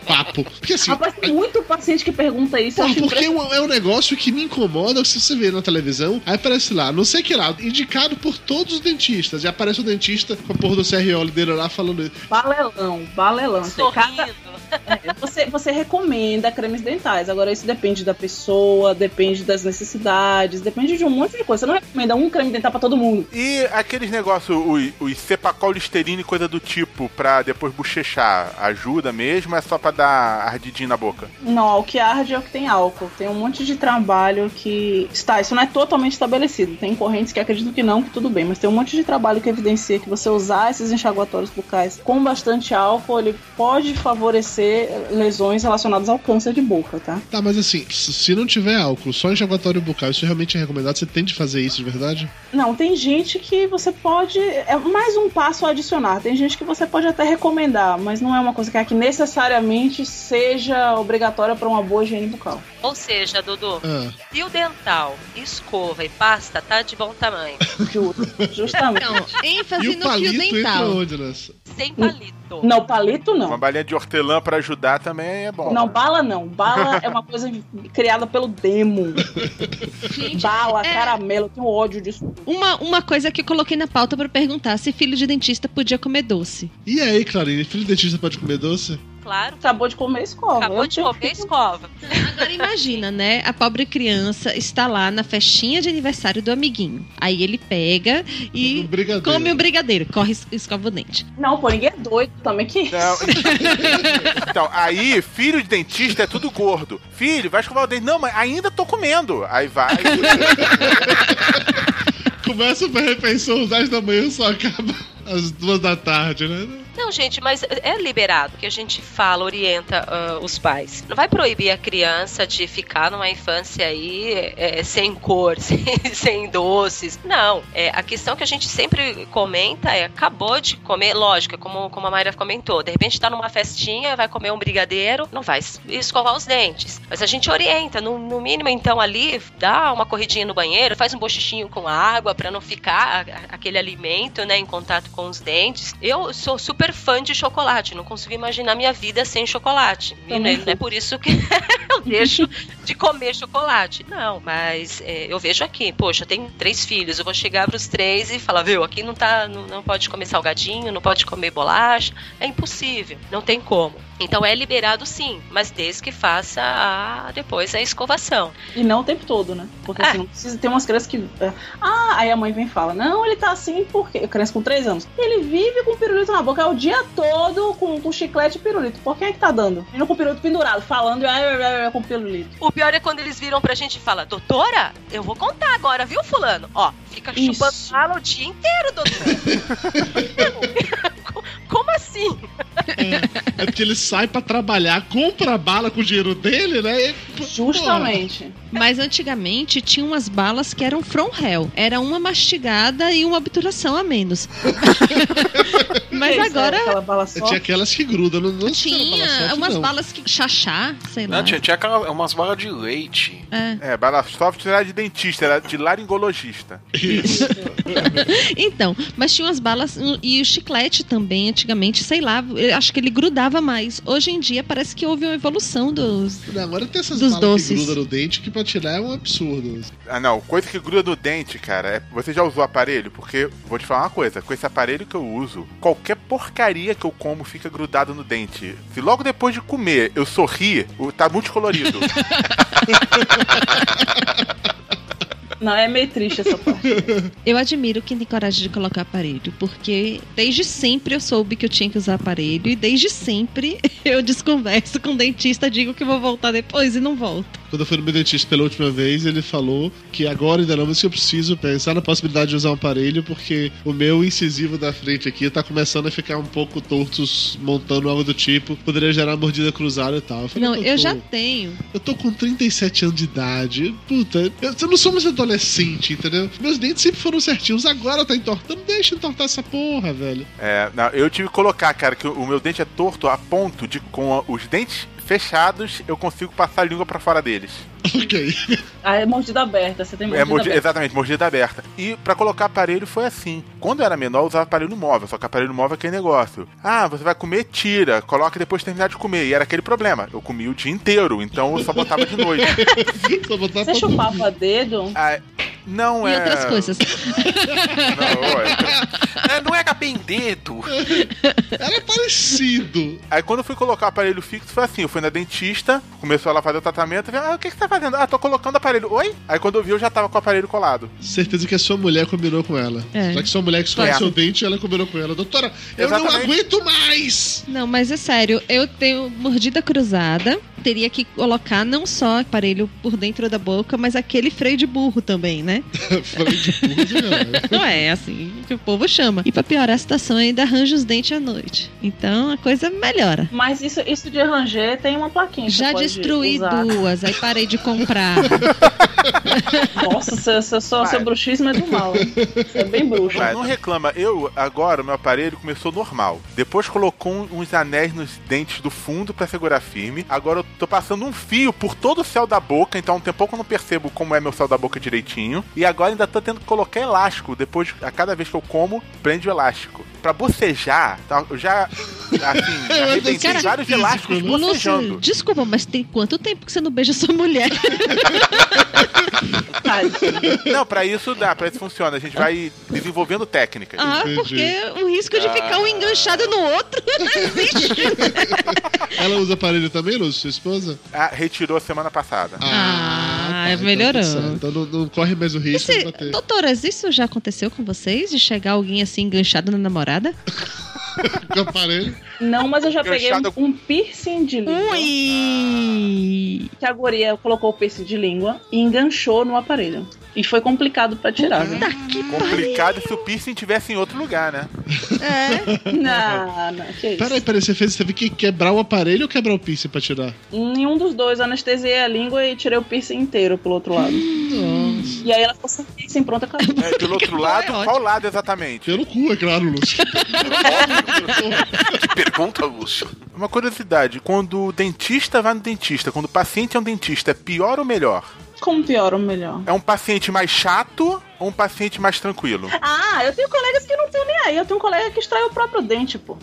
papo? Porque assim. Rapaz, tem muito paciente que pergunta isso. Porra, porque é um, é um negócio que me incomoda se você vê na televisão, aí aparece lá, não sei que lá, indicado por todos os dentistas. E aparece o dentista com a porra do CRO dele lá falando isso. Balelão, balelão. Assim, Sorrindo. cada- é, você, você recomenda cremes dentais. Agora, isso depende da pessoa, depende das necessidades, depende de um monte de coisa. Você não recomenda um creme dental pra todo mundo. E aqueles negócios, os, os cepacol listerine e coisa do tipo, pra depois bochechar, ajuda mesmo ou é só pra dar ardidinho na boca? Não, o que arde é o que tem álcool. Tem um monte de trabalho que. Está, isso não é totalmente estabelecido. Tem correntes que acreditam que não, que tudo bem. Mas tem um monte de trabalho que evidencia que você usar esses enxaguatórios bucais com bastante álcool, ele pode favorecer lesões relacionadas ao câncer de boca, tá? Tá, mas assim, se não tiver álcool, só enxaguatório bucal, isso realmente é recomendado? Você tem de fazer isso de verdade? Não, tem gente que você pode. É mais um passo a adicionar. Tem gente que você pode até recomendar, mas não é uma coisa que, é que necessariamente seja obrigatória para uma boa higiene bucal. Ou seja, Dudu, Ah. fio dental, escova e pasta tá de bom tamanho. Justamente. Então, ênfase E o no fio dental. onde? Sem palito. Não, palito não. Uma balinha de hortelã pra ajudar também é bom. Não, bala não. Bala é uma coisa criada pelo demo. bala, é- caramelo, eu tenho ódio disso. Uma, uma coisa que eu coloquei na pauta pra perguntar se filho de dentista podia comer doce. E aí, Clarinha, filho de dentista pode comer doce? Claro. Acabou de comer escova. Acabou de comer escova. Agora imagina, né? A pobre criança está lá na festinha de aniversário do amiguinho. Aí ele pega e Um come o brigadeiro, corre e escova o dente. Não, pô, ninguém é doido também que Não, então, aí, filho de dentista é tudo gordo. Filho, vai escovar o dente. Não, mas ainda tô comendo. Aí vai. Começa a refeição às 10 da manhã só acaba às 2 da tarde, né? Não, gente, mas é liberado que a gente fala, orienta ah, os pais. Não vai proibir a criança de ficar numa infância aí é, sem cor, sem, sem doces. Não. É, a questão que a gente sempre comenta é: acabou de comer, lógico, é como, como a Mayra comentou, de repente tá numa festinha, vai comer um brigadeiro, não vai es- escovar os dentes. Mas a gente orienta, no, no mínimo, então, ali, dá uma corridinha no banheiro, faz um bochichinho com água para não ficar a- aquele alimento, né, em contato com os dentes. Eu sou super fã de chocolate, não consigo imaginar minha vida sem chocolate. E não é, não é por isso que eu deixo de comer chocolate. Não, mas é, eu vejo aqui, poxa, eu tenho três filhos, eu vou chegar pros três e falar, viu, aqui não tá, não, não pode comer salgadinho, não pode comer bolacha, é impossível, não tem como. Então é liberado sim, mas desde que faça a, depois a escovação. E não o tempo todo, né? Porque É. assim, não precisa ter umas crianças que. é, Ah, aí a mãe vem e fala: Não, ele tá assim porque. Criança com 3 anos. Ele vive com pirulito na boca é o dia todo com, com chiclete e pirulito. Por quem é que tá dando? Menino com pirulito pendurado, falando "Ah, ah, ah", com pirulito. O pior é quando eles viram pra gente e falam, doutora, eu vou contar agora, viu, fulano? Ó, fica Isso. chupando bala o dia inteiro, doutora. Como assim? É porque ele sai pra trabalhar, compra a bala com o dinheiro dele, né? E, pô, Justamente. Mas antigamente tinha umas balas que eram from hell. Era uma mastigada e uma obturação a menos. Mas Isso, agora é aquela bala. Tinha aquelas que grudam, não, não bala tinha soft, umas não. balas que chachá, sei lá. Não, tinha, tinha aquela, umas balas de leite. É. É, bala soft não era de dentista, era de laringologista. Isso. Então, mas tinha umas balas e o chiclete também, antigamente, sei lá, acho que ele grudava mais. Hoje em dia parece que houve uma evolução dos. Não, agora tem essas Dos balas doces. que grudam no dente que pra tirar é um absurdo. Ah, não, coisa que gruda no dente, cara. é- Você já usou aparelho? Porque, vou te falar uma coisa: com esse aparelho que eu uso, qualquer porcaria que eu como fica grudado no dente. Se logo depois de comer eu sorrir, o- tá multicolorido. Não, é meio triste essa parte. Eu admiro quem tem coragem de colocar aparelho, porque desde sempre eu soube que eu tinha que usar aparelho e desde sempre eu desconverso com o dentista, digo que vou voltar depois e não volto. Quando eu fui no meu dentista pela última vez, ele falou que agora ainda não, mas que eu preciso pensar na possibilidade de usar um aparelho, porque o meu incisivo da frente aqui tá começando a ficar um pouco torto, montando algo do tipo. Poderia gerar mordida cruzada e tal. Eu falei, Não, "Pô, eu tô- já tenho. Eu tô com 37 anos de idade. Puta, eu, eu não sou mais adolescente, entendeu? Meus dentes sempre foram certinhos. Agora tá entortando. Deixa entortar essa porra, velho. É, não, eu tive que colocar, cara, que o meu dente é torto a ponto de, com os dentes fechados, eu consigo passar a língua pra fora deles. Ok. Ah, é mordida aberta, você tem mordida É, mordi- aberta. exatamente, mordida aberta. E pra colocar aparelho foi assim. Quando eu era menor, eu usava aparelho móvel, só que aparelho móvel é aquele negócio. Ah, você vai comer, tira, coloca e depois terminar de comer. E era aquele problema. Eu comia o dia inteiro, então eu só botava de noite. Você chupava dedo? Ah, não E é. outras coisas. Não, é. É, não era bem dedo. Era parecido. Aí quando eu fui colocar o aparelho fixo, foi assim, eu fui na dentista, começou ela a fazer o tratamento, eu falei, ah, o que, que você tá fazendo? Ah, tô colocando o aparelho. Oi? Aí quando eu vi, eu já tava com o aparelho colado. Certeza que a sua mulher combinou com ela. É. Já que sua mulher que escolhe É. seu dente, ela combinou com ela. Doutora, eu não Exatamente. aguento mais! Não, mas é sério, eu tenho mordida cruzada. Teria que colocar não só aparelho por dentro da boca, mas aquele freio de burro também, né? Freio de burro, né? Não é assim que o povo chama. E pra piorar a situação, ainda arranja os dentes à noite. Então a coisa melhora. Mas isso, isso de ranger tem uma plaquinha. Já destruí usar. duas, aí parei de comprar. Nossa, seu, seu, seu, seu bruxismo é do mal. Você é bem bruxo. Não, não reclama, eu agora o meu aparelho começou normal. Depois colocou um- uns anéis nos dentes do fundo pra segurar firme. Agora eu tô passando um fio por todo o céu da boca, então tem pouco eu não percebo como é meu céu da boca direitinho. E agora ainda tô tendo que colocar elástico. Depois, a cada vez que eu como, prende o elástico. Pra bocejar, tá? eu já assim, arrebentei Cara, vários elásticos bocejando. Lúcio, desculpa, mas tem quanto tempo que você não beija sua mulher? Não, pra isso dá, pra isso funciona. A gente vai desenvolvendo técnicas. Ah, porque o risco de ficar um enganchado no outro não existe. Ela usa aparelho também, Lúcio, sua esposa? Ah, retirou semana passada. Ah, Então melhorou. tá certo. Então não, não corre mais o risco Esse- de bater. doutoras, isso já aconteceu com vocês? De chegar alguém assim enganchado na namorada? Com aparelho? Não, mas eu já peguei um, Enganchado- um piercing de língua. Ui! Que a guria colocou o piercing de língua e enganchou no aparelho. E foi complicado pra tirar, né? Complicado se o piercing tivesse em outro lugar, né? É. Não, não, que isso. Peraí, peraí, você fez, você teve que quebrar o aparelho ou quebrar o piercing pra tirar? Nenhum dos dois, eu anestesiei a língua e tirei o piercing inteiro pelo outro lado. Nossa. E aí ela ficou sem pronto, acabou. É, pelo outro lado, ótimo. qual lado exatamente? Pelo cu, é claro, Lúcio. Que pergunta, Lúcio. Uma curiosidade, quando o dentista vai no dentista, quando o paciente é um dentista, é pior ou melhor? Como pior ou melhor? É um paciente mais chato um paciente mais tranquilo? Ah, eu tenho colegas que não estão nem aí. Eu tenho um colega que extrai o próprio dente, pô.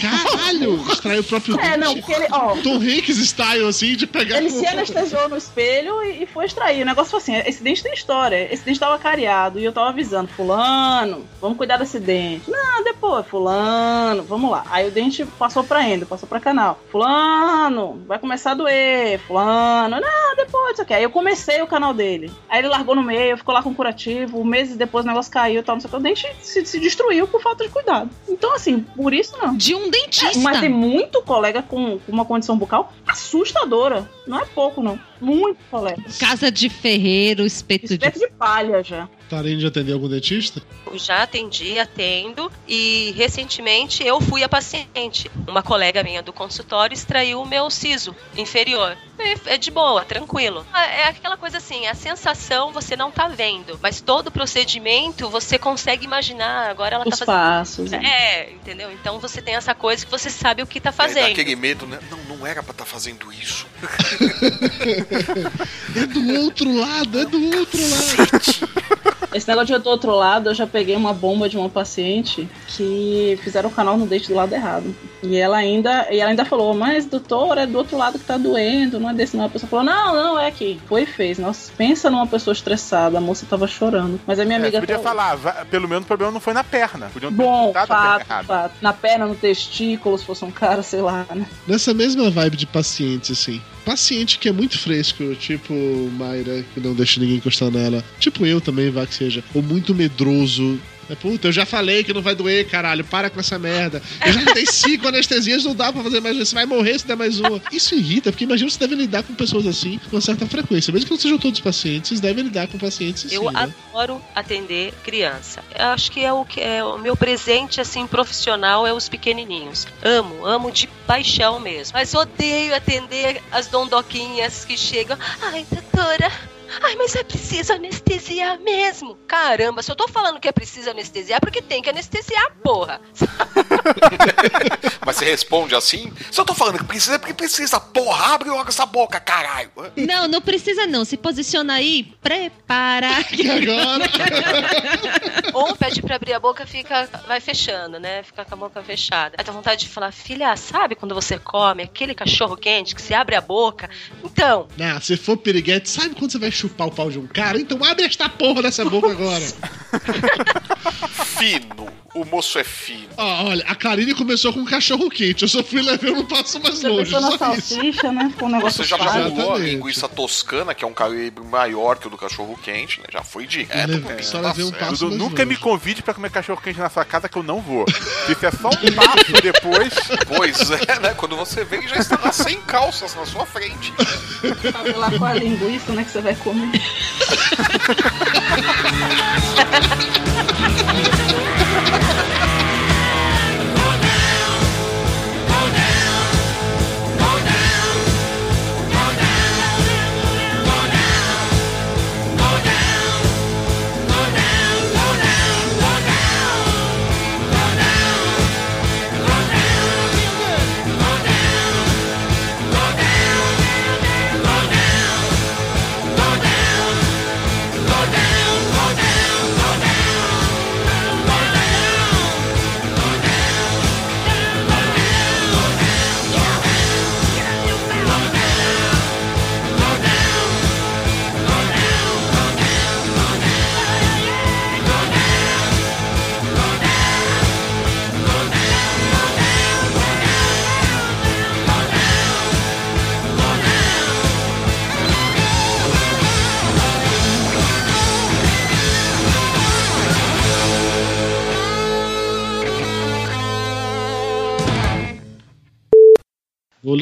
Caralho! Extrai o próprio É, dente. não, porque ele, ó, Tom Hanks style, assim, de pegar... Ele se anestesiou no espelho e, e foi extrair. O negócio foi assim: esse dente tem história. Esse dente tava cariado e eu tava avisando, Fulano, vamos cuidar desse dente. Não, depois, Fulano, vamos lá. Aí o dente passou pra endo, passou pra canal. Fulano, vai começar a doer. Fulano, não, depois, isso aqui. Aí eu comecei o canal dele. Aí ele largou no meio, ficou lá com curativo. Meses depois o negócio caiu e tal, não sei o que. O dente se, se destruiu por falta de cuidado. Então, assim, por isso não. De um dentista. Mas tem muito colega com com uma condição bucal assustadora. Não é pouco, não. Muito colega. Casa de ferreiro, espeto, Espeto de. de palha já. Tarém já atendeu algum dentista? Eu já atendi, atendo e recentemente eu fui a paciente. Uma colega minha do consultório extraiu o meu siso inferior. É, é de boa, tranquilo. É é aquela coisa assim, a sensação você não tá vendo, mas todo o procedimento você consegue imaginar. Agora ela Os tá fazendo. passos. né? É, entendeu? Então você tem essa coisa que você sabe o que tá dá fazendo. aquele medo, né? Não, não era pra estar fazendo isso. É do outro lado, é do outro lado. Esse negócio de eu do outro lado, eu já peguei uma bomba de uma paciente que fizeram o canal no dente do lado errado. E ela ainda, e ela ainda falou, mas doutor, é do outro lado que tá doendo, não é desse não. A pessoa falou, não, não, é aqui. Foi e fez. Nossa, pensa numa pessoa estressada, a moça tava chorando. Mas a minha É, amiga você podia falou, falar, pelo menos o problema não foi na perna. Podiam ter Bom, cortado a perna fato, errada. fato. Na perna, no testículo, se fosse um cara, sei lá, né? Nessa mesma vibe de pacientes, assim. Paciente que é muito fresco, tipo Mayra, que não deixa ninguém encostar nela. Tipo eu também, vá que seja. Ou muito medroso. É, puta, eu já falei que não vai doer, caralho. Para com essa merda. Eu já dei cinco anestesias, não dá pra fazer mais. Você vai morrer se der mais uma. Isso irrita, porque imagina você deve lidar com pessoas assim com uma certa frequência. Mesmo que não sejam todos pacientes, vocês devem lidar com pacientes assim. Eu né? adoro atender criança. Eu acho que é o que é o meu presente assim profissional é os pequenininhos. Amo, amo de paixão mesmo. Mas odeio atender as dondoquinhas que chegam. Ai, doutora. Ai, mas é preciso anestesiar mesmo. Caramba, se eu tô falando que é preciso anestesiar, porque tem que anestesiar, porra. Mas você responde assim? Se eu tô falando que precisa, é porque precisa. Porra, abre logo essa boca, caralho. Não, não precisa não. Se posiciona aí, prepara. Ou pede pra abrir a boca, fica, vai fechando, né? Fica com a boca fechada. Aí dá vontade de falar, filha, sabe quando você come aquele cachorro quente que se abre a boca? Então, Ah, se for piriguete, sabe quando você vai chupar o pau de um cara? Então abre esta porra dessa boca agora. Fino. O moço é fino. Ó, olha, a Karine começou com um cachorro quente. Eu só fui levando um passo mais Você longe. pensou na Só isso. salsicha, né? Com um negócio Você já jogou a linguiça toscana, que é um calibre maior que o do cachorro quente, né? Já foi direto pro bicho, só tá levei um passo Dudu, nunca longe. me convide pra comer cachorro quente na sua casa que eu não vou. Isso é só um passo depois. Pois é, né? Quando você vem, já está lá sem calças na sua frente. Sabe lá com a linguiça, né? Que você vai comer. Vou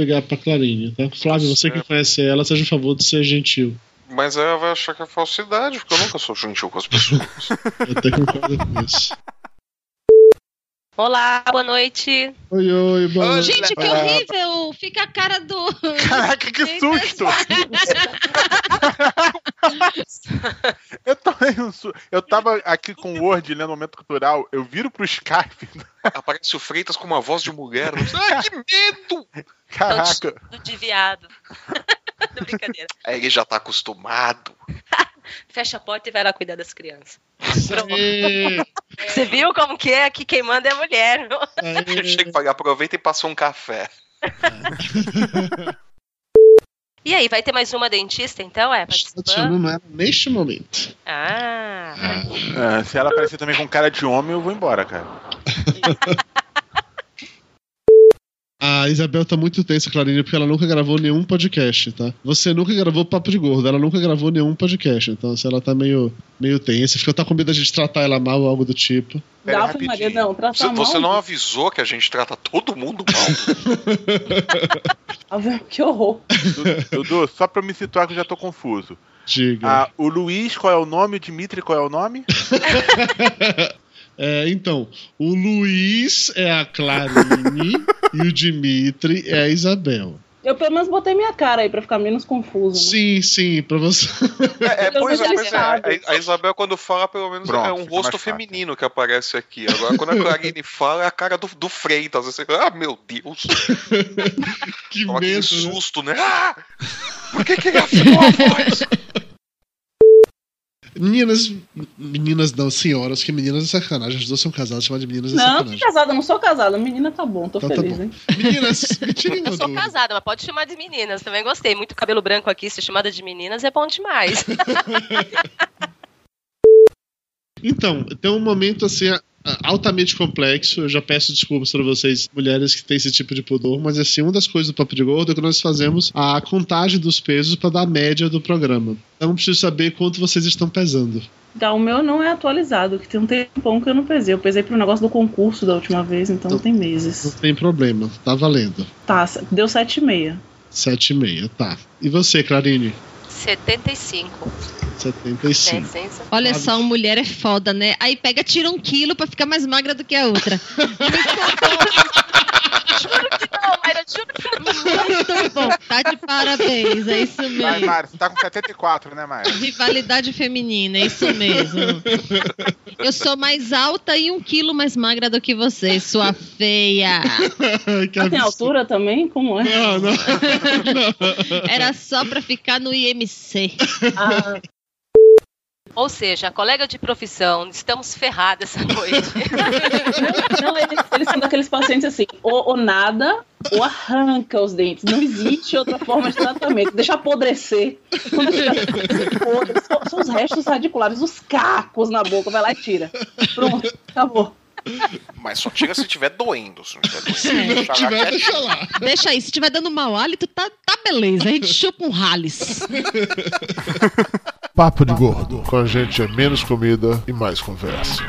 ligar pra Clarine, tá? Flávio, você que conhece ela, seja a favor de ser gentil. Mas ela vai achar que é falsidade, porque eu nunca sou gentil com as pessoas. Eu até concordo com isso. olá, boa noite. Oi, oi, boa noite. Gente, que horrível! Fica a cara do. Caraca, que susto! eu tomei um su... Eu tava aqui com o Word lendo momento cultural, eu viro pro Skype. Aparece o Freitas com uma voz de mulher. Ah, que medo! Caraca. Do de viado. Brincadeira. Aí ele já tá acostumado. Fecha a porta e vai lá cuidar das crianças. Você viu como que é? Que quem manda é a mulher. não? aê. Chega e fala, aproveita e passa um café. E aí, vai ter mais uma dentista então? É, Estou neste momento. Ah, Ah, se ela aparecer também com cara de homem, eu vou embora, cara. A Isabel tá muito tensa, Clarine, porque ela nunca gravou nenhum podcast, tá? Você nunca gravou Papo de Gordo, ela nunca gravou nenhum podcast, então se ela tá meio, meio tensa, fica tá com medo de gente tratar ela mal ou algo do tipo. Pera, Dá rapidinho. Maria, não, tratar Você, mal. você não avisou que a gente trata todo mundo mal? Que horror. Dudu, só pra me situar que eu já tô confuso. Diga. Ah, o Luiz, qual é o nome? O Dimitri, qual é o nome? É, então, o Luiz é a Clarine e o Dimitri é a Isabel. Eu pelo menos botei minha cara aí pra ficar menos confuso. Né? Sim, sim, pra você. É, Pelo pois é, pois é. A, a Isabel, quando fala, pelo menos Pronto, é um rosto feminino que aparece aqui. Agora, quando a Clarine fala, é a cara do, do Freitas. Você, ah, meu Deus. que Toma medo. né? susto, né? Ah! Por que, que ele afinou a voz? Meninas. Meninas não, senhoras, que meninas é sacanagem. As duas são casadas, chamar de meninas é Não, sacanagem. casada, não sou casada. Menina tá bom, tô Então tá feliz, bom. hein? Meninas, me tirem uma eu sou dúvida. casada, mas pode chamar de meninas. Também gostei. Muito cabelo branco aqui, ser chamada de meninas é bom demais. Então, tem um momento assim. Altamente complexo. Eu já peço desculpas para vocês, mulheres que têm esse tipo de pudor, mas assim, uma das coisas do Papo de Gordo é que nós fazemos a contagem dos pesos para dar a média do programa. Então eu preciso saber quanto vocês estão pesando. Tá, o meu não é atualizado, que tem um tempão que eu não pesei. Eu pesei pro negócio do concurso da última vez, então não tem Não meses. tem problema, tá valendo. Tá, deu 7,5. 7,5, tá. E você, Clarine? 75. 75. Licença. Olha só, mulher é foda, né? Aí pega, tira um quilo pra ficar mais magra do que a outra. Não, Mayra, juro que não. Muito bom, tá de parabéns, é isso Vai, mesmo. Mário, você tá com 74, né, Mário? Rivalidade feminina, é isso mesmo. Eu sou mais alta e um quilo mais magra do que você, sua feia. que Ah, tem altura também? Como é? Não, não. Era só pra ficar no IMC. Ah, Ou seja, colega de profissão, estamos ferrados essa noite. não, eles, eles são daqueles pacientes assim, ou, ou nada, ou arranca os dentes. Não existe outra forma de tratamento. Deixa apodrecer. Podre, são, são os restos radiculares, os cacos na boca. Vai lá e tira. Pronto, acabou. Mas só tira se estiver doendo. Se não estiver Se doendo, não deixa tiver, lá deixa lá. Deixa aí, se tiver dando mau hálito, tá, tá beleza. A gente chupa um Halles. Papo de Gordo. Com a gente é menos comida e mais conversa.